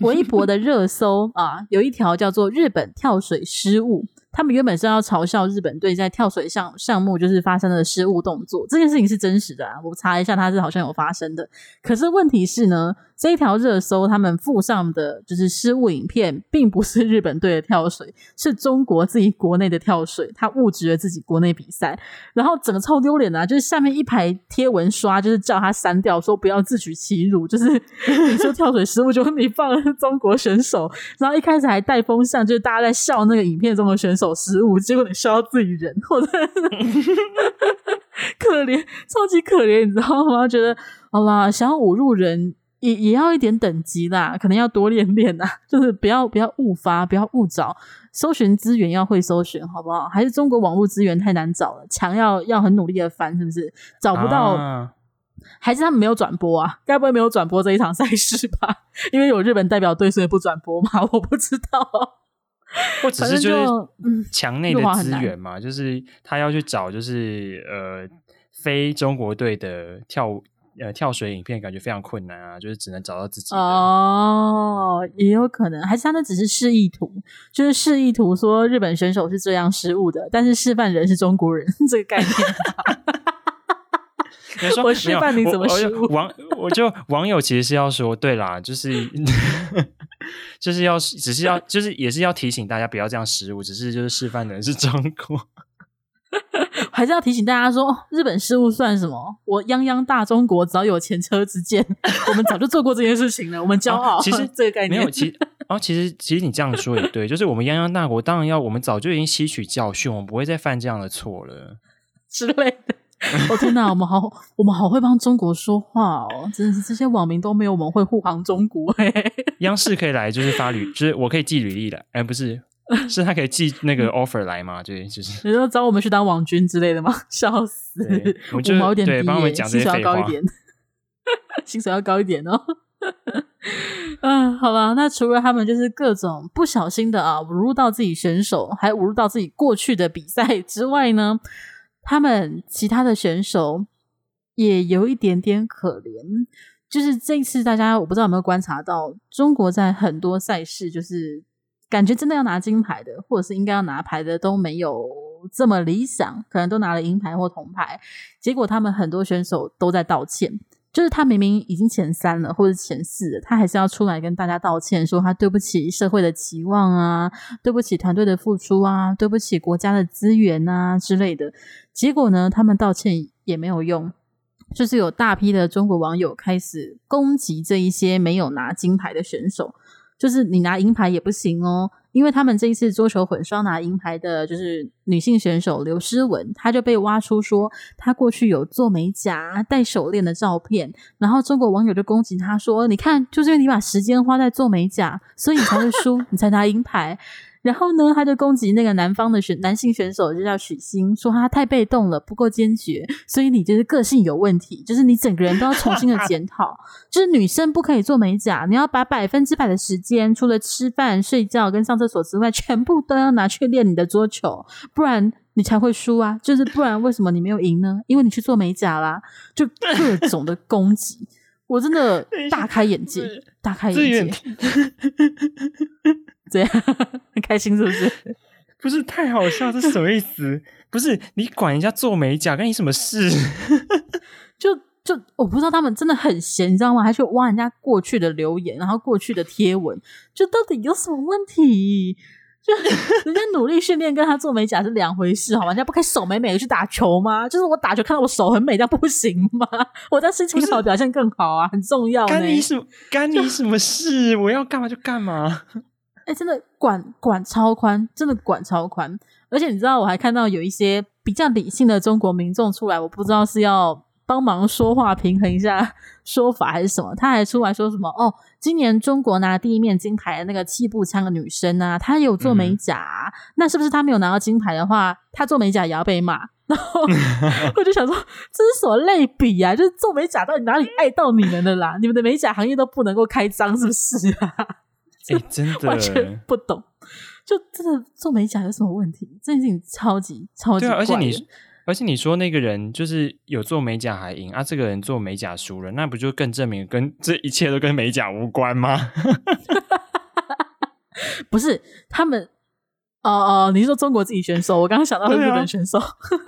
微博的热搜啊，有一条叫做“日本跳水失误”。他们原本是要嘲笑日本队在跳水项项目就是发生了失误动作，这件事情是真实的啊，我查一下，它是好像有发生的。可是问题是呢，这一条热搜他们附上的就是失误影片，并不是日本队的跳水，是中国自己国内的跳水，他误植了自己国内比赛，然后整个臭丢脸的啊，就是下面一排贴文刷，就是叫他删掉，说不要自取其辱，就是 <laughs> 说跳水失误，就你放了中国选手，然后一开始还带风向，就是大家在笑那个影片中的选手。手失误，结果你笑到自己人，<laughs> 或者可怜，超级可怜，你知道吗？觉得好啦，想要侮辱人也也要一点等级啦，可能要多练练啦，就是不要不要误发，不要误找，搜寻资源要会搜寻，好不好？还是中国网络资源太难找了，墙要要很努力的翻，是不是？找不到，啊、还是他们没有转播啊？该不会没有转播这一场赛事吧？<laughs> 因为有日本代表队，所以不转播嘛？我不知道。<laughs> 或者是就是墙内的资源嘛，就是他要去找就是呃非中国队的跳呃跳水影片，感觉非常困难啊，就是只能找到自己哦，也有可能，还是他那只是示意图，就是示意图说日本选手是这样失误的，但是示范人是中国人 <laughs> 这个概念。说我示范你怎么失误？网我就网友其实是要说，对啦，就是。<laughs> 就是要，只是要，就是也是要提醒大家不要这样失误。只是就是示范的人是中国，<laughs> 还是要提醒大家说，日本失误算什么？我泱泱大中国早有前车之鉴，<laughs> 我们早就做过这件事情了，我们骄傲。其实这个概念没有，其哦，其实其实你这样说也对，就是我们泱泱大国当然要，我们早就已经吸取教训，我们不会再犯这样的错了之类的。我、<laughs> 哦、天哪，我们好，我们好会帮中国说话哦！真的是这些网民都没有我们会护航中国哎。央视可以来，就是发履，就是我可以寄履历的，哎，不是，是他可以寄那个 offer 来吗？对，就是你说找我们去当网军之类的吗？<laughs> 笑死！我五毛有点低，帮我们讲这些薪水要高一点，<laughs> 薪水要高一点哦。嗯，好吧。那除了他们就是各种不小心的啊，侮辱到自己选手，还侮辱到自己过去的比赛之外呢，他们其他的选手也有一点点可怜。就是这次，大家我不知道有没有观察到，中国在很多赛事，就是感觉真的要拿金牌的，或者是应该要拿牌的，都没有这么理想，可能都拿了银牌或铜牌，结果他们很多选手都在道歉。就是他明明已经前三了，或者前四，他还是要出来跟大家道歉，说他对不起社会的期望啊，对不起团队的付出啊，对不起国家的资源啊之类的。结果呢，他们道歉也没有用，就是有大批的中国网友开始攻击这一些没有拿金牌的选手，就是你拿银牌也不行哦。因为他们这一次桌球混双拿银牌的，就是女性选手刘诗雯，她就被挖出说她过去有做美甲、戴手链的照片，然后中国网友就攻击她说：“你看，就是因为你把时间花在做美甲，所以你才会输，你才拿银牌。”然后呢，他就攻击那个男方的选男性选手，就叫许昕，说他太被动了，不够坚决，所以你就是个性有问题，就是你整个人都要重新的检讨。就是女生不可以做美甲，你要把百分之百的时间，除了吃饭、睡觉跟上厕所之外，全部都要拿去练你的桌球，不然你才会输啊！就是不然为什么你没有赢呢？因为你去做美甲啦，就各种的攻击，我真的 <laughs> 大开眼界，大开眼界。<laughs> <laughs> 这样 <laughs> 很开心是不是？<laughs> 不是太好笑，这是什么意思？不是你管人家做美甲，跟你什么事？<laughs> 就就我不知道他们真的很闲，你知道吗？还去挖人家过去的留言，然后过去的贴文，就到底有什么问题？就人家努力训练跟他做美甲是两回事，好吗？人家不可以手美美的去打球吗？就是我打球看到我手很美，这样不行吗？我在心情好表现更好啊，很重要。干你什干你什么事？我要干嘛就干嘛。哎、欸，真的管管超宽，真的管超宽。而且你知道，我还看到有一些比较理性的中国民众出来，我不知道是要帮忙说话平衡一下 <laughs> 说法还是什么。他还出来说什么？哦，今年中国拿第一面金牌的那个气步枪的女生啊，她有做美甲，啊嗯，那是不是她没有拿到金牌的话，她做美甲也要被骂？<laughs> 然后 <laughs> 我就想说，这是什么类比啊？就是做美甲到底哪里碍到你们的啦？你们的美甲行业都不能够开张，是不是啊？哎、欸，真的完全不懂，就真的做美甲有什么问题？这件事情超级超级怪。对啊，而且你，而且你说那个人就是有做美甲还赢啊，这个人做美甲输了，那不就更证明跟这一切都跟美甲无关吗？<laughs> 不是他们哦哦，你是说中国自己选手？我刚刚想到的日本选手，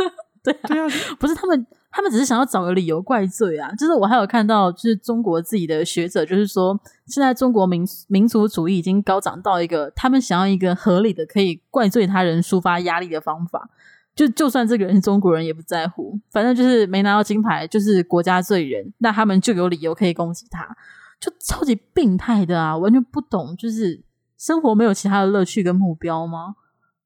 <laughs> 对啊，不是他们。他们只是想要找个理由怪罪啊！就是我还有看到，就是中国自己的学者，就是说，现在中国民民族主义已经高涨到一个，他们想要一个合理的可以怪罪他人、抒发压力的方法。就就算这个人是中国人，也不在乎，反正就是没拿到金牌，就是国家罪人，那他们就有理由可以攻击他，就超级病态的啊！完全不懂，就是生活没有其他的乐趣跟目标吗？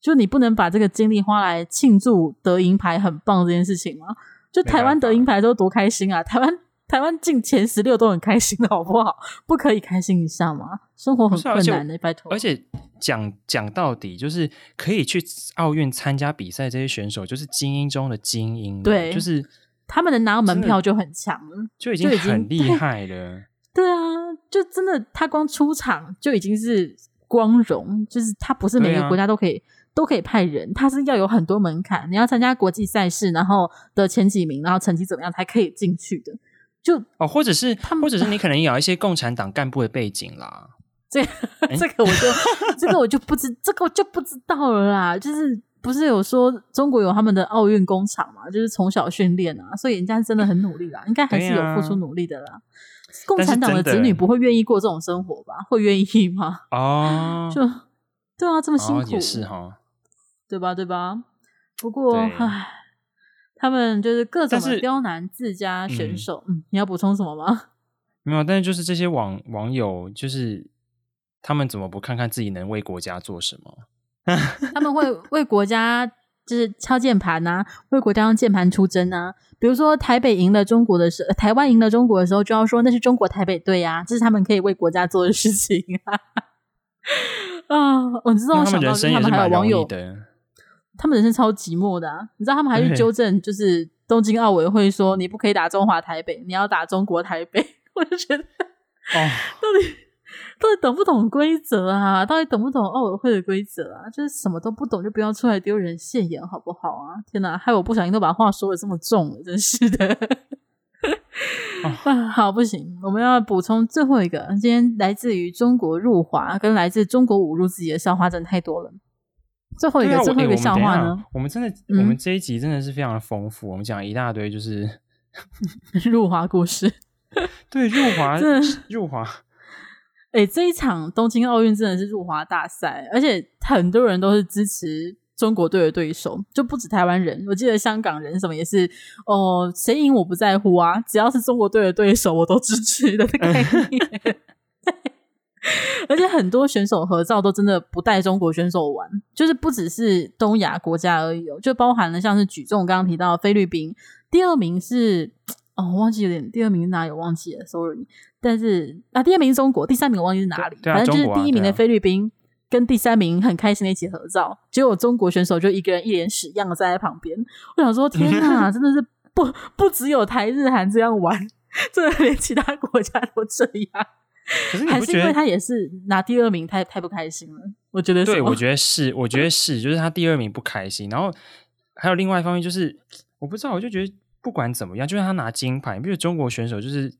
就你不能把这个精力花来庆祝得银牌很棒这件事情吗？就台湾得银牌都多开心啊！<laughs> 台湾台湾进前十六都很开心的 <laughs> 好不好？不可以开心一下吗？生活很困难的，拜托。而且讲讲到底，就是可以去奥运参加比赛这些选手，就是精英中的精英。对，就是他们能拿到门票就很强了，就已经很厉害了。<laughs> 对啊，就真的他光出场就已经是光荣，就是他不是每个国家都可以。都可以派人，他是要有很多门槛，你要参加国际赛事，然后的前几名，然后成绩怎么样才可以进去的？就哦，或者是他们，或者是你可能有一些共产党干部的背景啦。<laughs> 这这个我就 <laughs> 这个我就不知这个我就不知道了啦。就是不是有说中国有他们的奥运工厂嘛？就是从小训练啊，所以人家真的很努力啦，应该还是有付出努力的啦。啊、共产党的子女不会愿意过这种生活吧？会愿意吗？哦，就对啊，这么辛苦、哦、也是哈。对吧？对吧？不过，唉，他们就是各种的刁难自家选手。嗯，你要补充什么吗？<laughs> 没有，但是就是这些网网友，就是他们怎么不看看自己能为国家做什么？<laughs> 他们会为国家就是敲键盘啊，为国家用键盘出征啊。比如说台北赢了中国的时候，台湾赢了中国的时候，就要说那是中国台北队啊，这是他们可以为国家做的事情啊。<laughs> 啊，我知道，我想到他们还有网友的，他们人生超寂寞的啊！你知道他们还去纠正，就是东京奥委会说你不可以打中华台北，你要打中国台北。<laughs> 我就觉得，哦，到底到底懂不懂规则啊？到底懂不懂奥委会的规则啊？就是什么都不懂，就不要出来丢人现眼，好不好啊？天哪，害我不小心都把话说的这么重了，真是的。<laughs> 啊，好，不行，我们要补充最后一个。今天来自于中国入华跟来自中国侮辱自己的笑话真的太多了。最后一个，啊、最后一个笑话呢？我，我们真的，嗯、我们这一集真的是非常的丰富。我们讲一大堆，就是 <laughs> 入华故事。对，入华，入华。哎、欸，这一场东京奥运真的是入华大赛，而且很多人都是支持。中国队的对手就不止台湾人，我记得香港人什么也是哦，谁赢我不在乎啊，只要是中国队的对手我都支持的概念。<laughs> 而且很多选手合照都真的不带中国选手玩，就是不只是东亚国家而已，就包含了像是举重，刚刚提到菲律宾第二名是哦，我忘记有点第二名是哪有忘记了，sorry。但是啊，第二名是中国，第三名我忘记是哪里，啊、反正就是第一名的菲律宾。跟第三名很开心的一起合照，结果中国选手就一个人一脸屎样的站在旁边。我想说，天哪，<laughs> 真的是不不只有台日韩这样玩，<laughs> 真的连其他国家都这样。<laughs> 可是你不觉得，还是因为他也是拿第二名太，太太不开心了？我觉得是，对，我觉得是，我觉得是，就是他第二名不开心。然后还有另外一方面，就是我不知道，我就觉得不管怎么样，就算他拿金牌，比如中国选手就是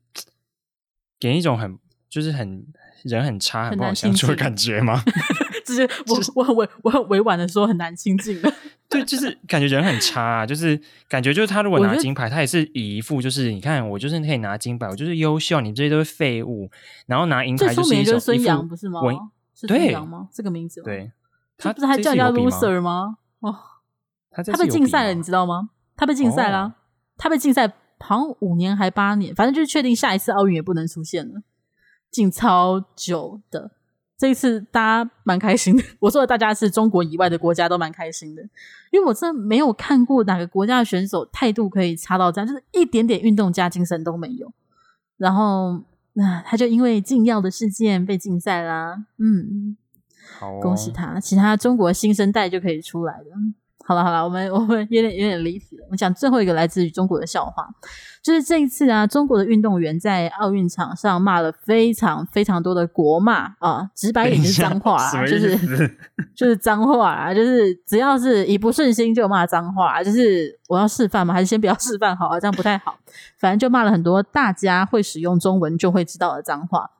给人一种很，就是很。人很差，很不好相处的感觉吗？<laughs> 就是我 <laughs> 我很委我很委婉的说很难亲近的。对，就是感觉人很差，啊，就是感觉就是他如果拿金牌，他也是以一副就是你看我就是可以拿金牌，我就是优秀，你们这些都是废物。然后拿银牌就是一种孙杨不是吗？是孙杨吗？这个名字对，他不是还叫人家 loser 吗？哦，他他被禁赛了，你知道吗？他被禁赛了，他被禁赛好像五年还八年，反正就是确定下一次奥运也不能出现了。禁超久的，这一次大家蛮开心的。我说的大家是中国以外的国家都蛮开心的，因为我真的没有看过哪个国家的选手态度可以差到这样，就是一点点运动家精神都没有。然后那他就因为禁药的事件被禁赛啦。嗯，好哦，恭喜他，其他中国新生代就可以出来了。好了好了，我们 <laughs> 我们有点有点离题了。我们讲最后一个来自于中国的笑话，就是这一次啊，中国的运动员在奥运场上骂了非常非常多的国骂啊，直白点就是脏话啊，<laughs> 就是就是脏话啊，<laughs> 就是只要是一不顺心就骂脏话，就是我要示范吗？还是先不要示范好啊？这样不太好。反正就骂了很多大家会使用中文就会知道的脏话。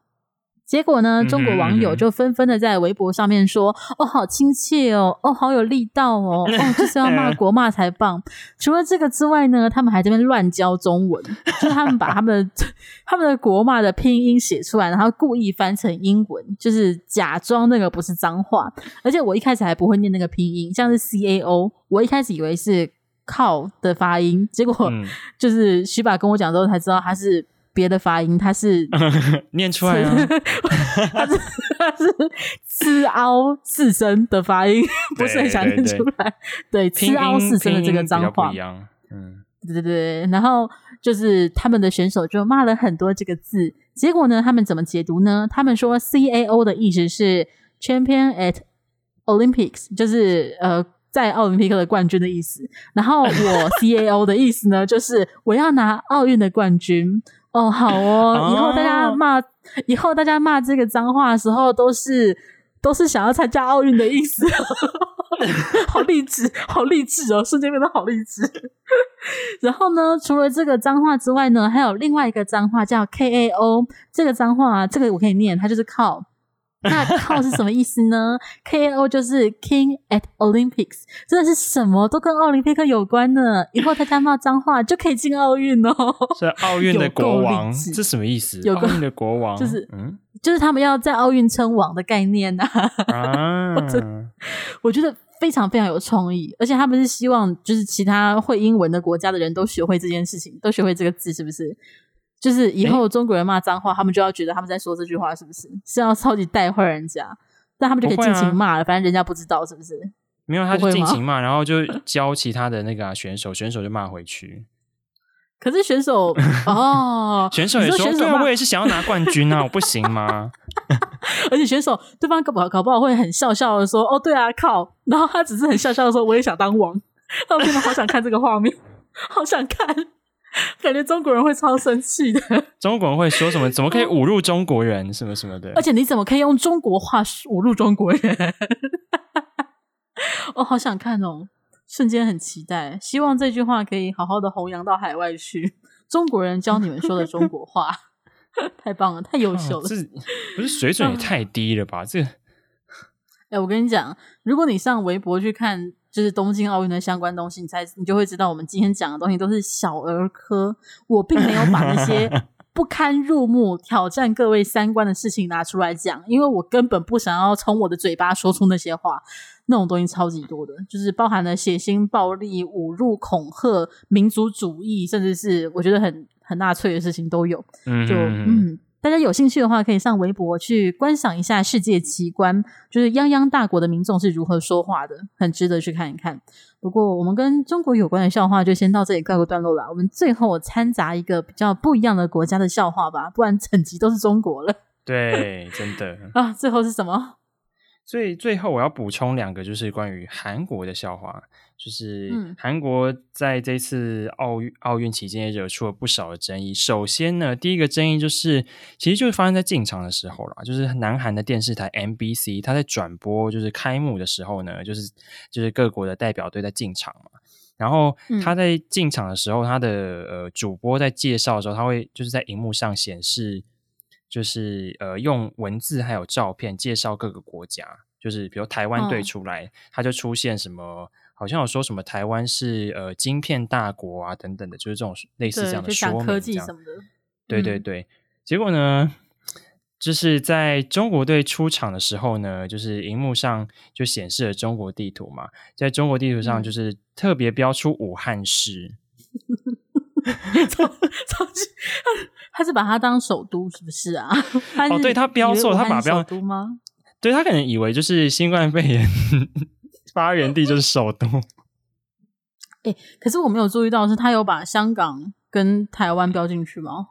结果呢，中国网友就纷纷的在微博上面说：“哦，好亲切哦，哦，好有力道哦，哦，就是要骂 <laughs> 国骂才棒。”除了这个之外呢，他们还在那边乱教中文，就是他们把他们的他们的国骂的拼音写出来，然后故意翻成英文，就是假装那个不是脏话。而且我一开始还不会念那个拼音，像是 C A O，我一开始以为是靠的发音，结果就是徐爸跟我讲之后才知道他是。别的发音，它是 <laughs> 念出来了，<laughs> 它是 <laughs> 它是吃凹四声的发音，不是很想念出来。对，吃凹四声的这个脏话，嗯，对对对。然后就是他们的选手就骂了很多这个字，结果呢，他们怎么解读呢？他们说 CAO 的意思是 Champion at Olympics，就是呃。在奥林匹克的冠军的意思，然后我 CAO 的意思呢，就是我要拿奥运的冠军。哦，好哦，以后大家骂，以后大家骂这个脏话的时候，都是都是想要参加奥运的意思。<laughs> 好励志，好励志哦，瞬间变得好励志。然后呢，除了这个脏话之外呢，还有另外一个脏话叫 KAO，这个脏话，这个我可以念，它就是靠。<laughs> 那靠是什么意思呢？KO 就是 King at Olympics，真的是什么都跟奥林匹克有关呢。以后大家骂脏话就可以进奥运哦。是奥运的国王，这什么意思？有奥运的国王就是嗯，就是他们要在奥运称王的概念呐。啊，<laughs> 我觉得非常非常有创意，而且他们是希望就是其他会英文的国家的人都学会这件事情，都学会这个字，是不是？就是以后中国人骂脏话，欸、他们就要觉得他们在说这句话，是不是？是要超级带坏人家，但他们就可以尽情骂了，啊、反正人家不知道，是不是？没有，他就尽情骂，然后就 <laughs> 教其他的那个、啊、选手，选手就骂回去。可是选手 <laughs> 哦，选手也说，说对，我也是想要拿冠军啊，我不行吗？<laughs> 而且选手对方搞不好搞不好会很笑笑的说：“哦，对啊，靠。”然后他只是很笑笑的说：“我也想当王。”我真的好想看这个画面，好想看，<laughs> 感觉中国人会超生气的。中国人会说什么？怎么可以侮辱中国人？什么什么的？而且你怎么可以用中国话侮辱中国人？<laughs> 我好想看哦，瞬间很期待，希望这句话可以好好的弘扬到海外去。中国人教你们说的中国话，<laughs> 太棒了，太优秀了。这不是水准也太低了吧？这个，哎，我跟你讲，如果你上微博去看。就是东京奥运的相关东西，你才你就会知道，我们今天讲的东西都是小儿科。我并没有把那些 <laughs> 不堪入目、挑战各位三观的事情拿出来讲，因为我根本不想要从我的嘴巴说出那些话。那种东西超级多的，就是包含了血腥、暴力、侮辱、恐吓、民族主义，甚至是我觉得很很纳粹的事情都有。嗯，就嗯。大家有兴趣的话，可以上微博去观赏一下世界奇观，就是泱泱大国的民众是如何说话的，很值得去看一看。不过，我们跟中国有关的笑话就先到这里告个段落了。我们最后掺杂一个比较不一样的国家的笑话吧，不然整集都是中国了。<laughs> 对，真的啊。最后是什么？最最后我要补充两个，就是关于韩国的笑话。就是韩国在这次奥运奥运期间也惹出了不少的争议。首先呢，第一个争议就是，其实就是发生在进场的时候啦，就是南韩的电视台 MBC，它在转播就是开幕的时候呢，就是就是各国的代表队在进场嘛。然后他在进场的时候，他的呃主播在介绍的时候，他会就是在荧幕上显示，就是呃用文字还有照片介绍各个国家，就是比如台湾队出来，他就出现什么。好像有说什么台湾是呃晶片大国啊等等的，就是这种类似这样的说明，科技什么的。对对对，嗯、结果呢，就是在中国队出场的时候呢，就是荧幕上就显示了中国地图嘛，在中国地图上就是特别标出武汉市，超超级，他是把它当首都是不是啊？<laughs> 哦，对他标错，他把标首都吗？对他可能以为就是新冠肺炎。<laughs> 发源地就是首都。哎、欸，可是我没有注意到，是他有把香港跟台湾标进去吗？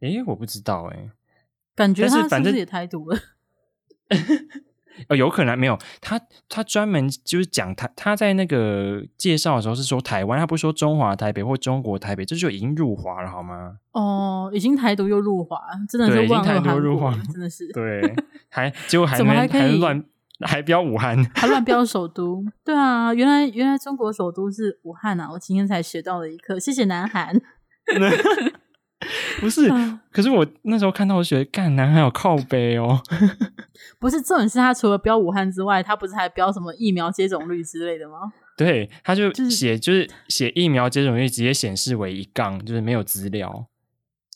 哎、欸，我不知道、欸，哎，感觉他是不是也台独了？<laughs> 哦，有可能没有。他他专门就是讲他他在那个介绍的时候是说台湾，他不是说中华台北或中国台北，这就已经入华了，好吗？哦，已经台独又入华，真的是已经台独，入华真的是对，还结果还怎么还可以乱？还标武汉，还乱标首都，对啊，原来原来中国首都是武汉啊！我今天才学到了一课，谢谢南韩。<laughs> <laughs> 不是，可是我那时候看到，我觉得干南韩有靠背哦。<laughs> 不是，重点是他除了标武汉之外，他不是还标什么疫苗接种率之类的吗？<laughs> 对，他就写就是写疫苗接种率直接显示为一杠，就是没有资料。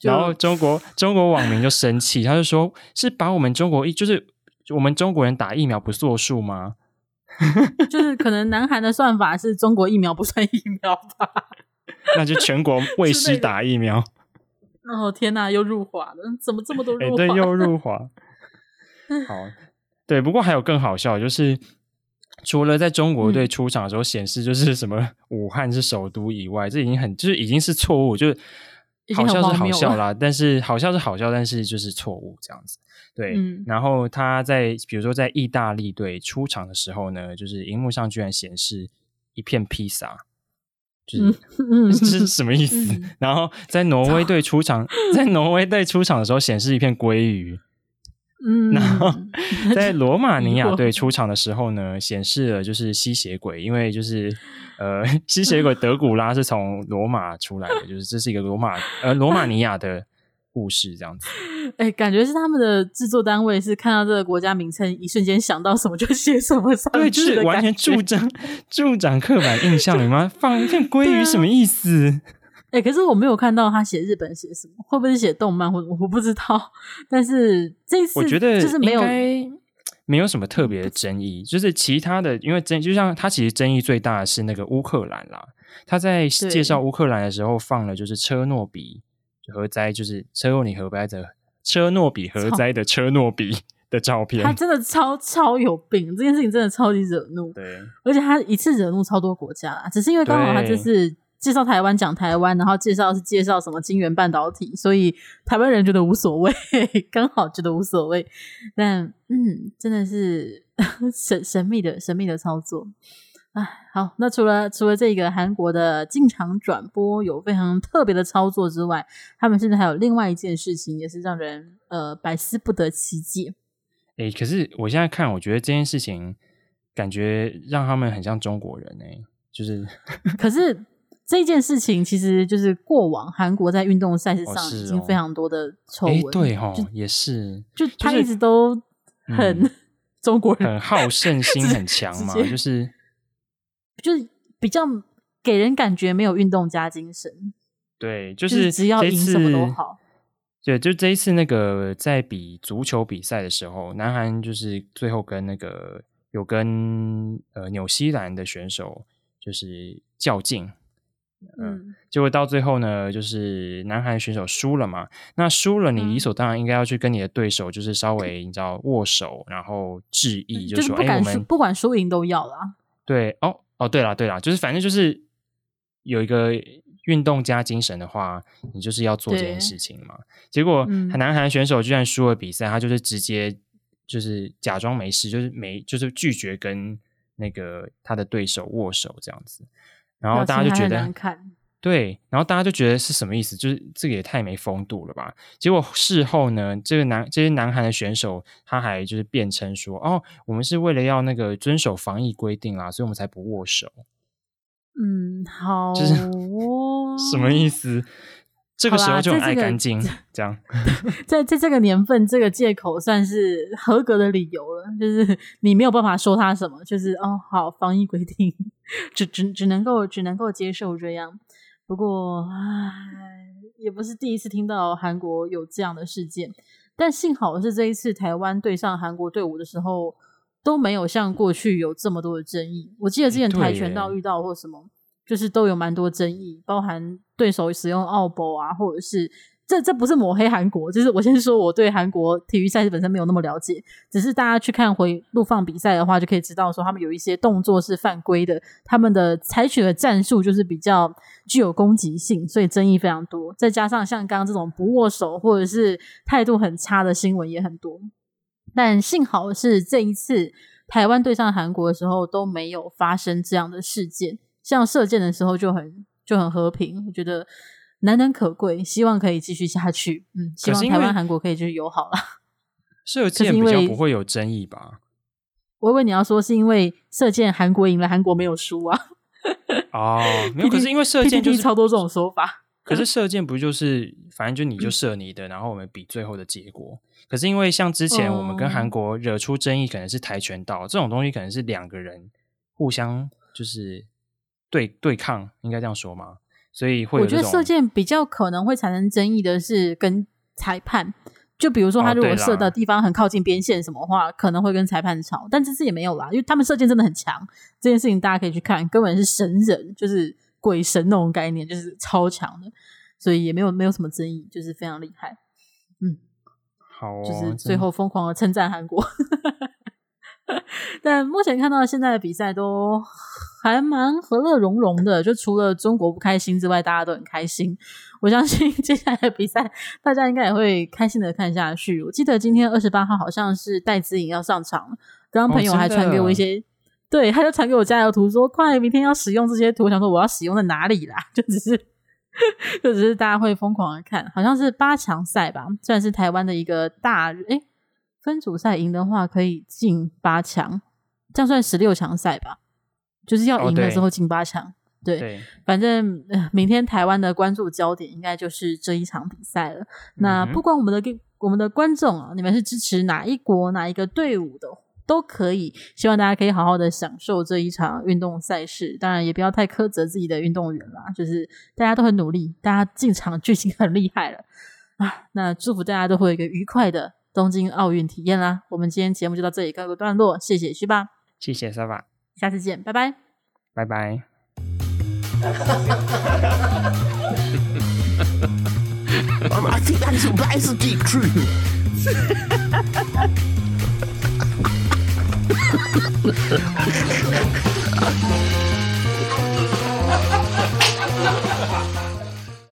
然后中国中国网民就生气，他就说是把我们中国一就是。我们中国人打疫苗不作数吗？就是可能南韩的算法是中国疫苗不算疫苗吧？那就全国未施打疫苗。哦天哪，又入华了！怎么这么多入华？欸、对，又入 <laughs> 华。好，对。不过还有更好笑，就是除了在中国队出场的时候显示就是什么武汉是首都以外，这已经很就是已经是错误，就是好笑是好笑啦，但是好笑是好笑，但是就是错误这样子。对，嗯、然后他在比如说在意大利队出场的时候呢，就是荧幕上居然显示一片披萨，就是是什么意思？嗯、然后在挪威队出场，在挪威队出场的时候显示一片鲑鱼，嗯，然后 <laughs> 在罗马尼亚队出场的时候呢，显示了就是吸血鬼，因为就是呃 <laughs> 吸血鬼德古拉是从罗马出来的，就是这是一个罗马呃罗马尼亚的。故事这样子，<laughs> 哎、欸，感觉是他们的制作单位是看到这个国家名称，一瞬间想到什么就写什么上去，对，就是完全助长助长刻板印象，<laughs> 你吗？放一片鲑鱼什么意思？<laughs> 哎、欸，可是我没有看到他写日本写什么，会不会是写动漫或者我不知道？但是这次我觉得就是没有没有什么特别的争议，就是其他的，因为争就像他其实争议最大的是那个乌克兰啦，他在介绍乌克兰的时候放了就是车诺比。核灾就是车诺比核灾的车诺比核灾的车诺比的照片，他真的超超有病，这件事情真的超级惹怒。对，而且他一次惹怒超多国家啦，只是因为刚好他就是介绍台湾讲台湾，然后介绍是介绍什么晶圆半导体，所以台湾人觉得无所谓，刚好觉得无所谓。但嗯，真的是 <laughs> 神神秘的神秘的操作。哎，好，那除了除了这个韩国的进场转播有非常特别的操作之外，他们甚至还有另外一件事情，也是让人呃百思不得其解。哎，可是我现在看，我觉得这件事情感觉让他们很像中国人哎，就是。可是这件事情其实就是过往韩国在运动赛事上已经非常多的丑闻，哦哦、对哈、哦，也是，就他一直都很、就是、中国人，很好胜心很强嘛，就是。就是比较给人感觉没有运动家精神，对，就是，就是只要赢什么都好。对，就这一次那个在比足球比赛的时候，南韩就是最后跟那个有跟呃纽西兰的选手就是较劲，呃、嗯，结果到最后呢，就是南韩选手输了嘛。那输了，你理所当然应该要去跟你的对手就是稍微你知道握手，然后致意，就说哎、欸，我们不管输赢都要啦。对哦。哦，对了，对了，就是反正就是有一个运动加精神的话，你就是要做这件事情嘛。结果，南韩选手居然输了比赛，他就是直接就是假装没事，就是没就是拒绝跟那个他的对手握手这样子，然后大家就觉得对，然后大家就觉得是什么意思？就是这个也太没风度了吧？结果事后呢，这个男这些南韩的选手他还就是辩称说：“哦，我们是为了要那个遵守防疫规定啦，所以我们才不握手。”嗯，好，就是什么意思？这个时候就很爱干净，<laughs> 这，这样，在在这个年份，这个借口算是合格的理由了。就是你没有办法说他什么，就是哦，好，防疫规定，<laughs> 只只只能够只能够接受这样。不过，唉，也不是第一次听到韩国有这样的事件。但幸好是这一次台湾对上韩国队伍的时候，都没有像过去有这么多的争议。我记得之前跆拳道遇到或什么，就是都有蛮多争议，包含对手使用奥博啊，或者是。这这不是抹黑韩国，就是我先说我对韩国体育赛事本身没有那么了解，只是大家去看回录放比赛的话，就可以知道说他们有一些动作是犯规的，他们的采取的战术就是比较具有攻击性，所以争议非常多。再加上像刚刚这种不握手或者是态度很差的新闻也很多，但幸好是这一次台湾对上韩国的时候都没有发生这样的事件，像射箭的时候就很就很和平，我觉得。难能可贵，希望可以继续下去。嗯，希望台湾、韩国可以继续友好了。<laughs> 射箭比较不会有争议吧？我以为你要说是因为射箭韩国赢了，韩国没有输啊。哦，<laughs> 没有，可是因为射箭就是超多这种说法。可是 <laughs> 射箭不就是反正就你就射你的，然后我们比最后的结果。可是因为像之前我们跟韩国惹出争议，可能是跆拳道这种东西，可能是两个人互相就是对对抗，应该这样说吗？所以会，我觉得射箭比较可能会产生争议的是跟裁判，就比如说他如果射的地方很靠近边线什么话，哦、可能会跟裁判吵。但这次也没有啦，因为他们射箭真的很强，这件事情大家可以去看，根本是神人，就是鬼神那种概念，就是超强的，所以也没有没有什么争议，就是非常厉害。嗯，好、哦，就是最后疯狂的称赞韩国。<laughs> 但目前看到现在的比赛都还蛮和乐融融的，就除了中国不开心之外，大家都很开心。我相信接下来的比赛，大家应该也会开心的看下去。我记得今天二十八号好像是戴资颖要上场了，刚刚朋友还传给我一些，哦、对，他就传给我加油图，说快明天要使用这些图。我想说我要使用在哪里啦？<laughs> 就只是，就只是大家会疯狂的看，好像是八强赛吧，算是台湾的一个大分组赛赢的话可以进八强，这样算十六强赛吧？就是要赢了之后进八强。Oh, 对，对，反正明天台湾的关注焦点应该就是这一场比赛了。那不管我们的我们的观众啊，你们是支持哪一国哪一个队伍的，都可以。希望大家可以好好的享受这一场运动赛事，当然也不要太苛责自己的运动员啦。就是大家都很努力，大家进场就已经很厉害了啊！那祝福大家都会有一个愉快的。东京奥运体验啦！我们今天节目就到这里告个段落，谢谢旭爸，谢谢沙巴，下次见，拜拜，拜拜。<laughs>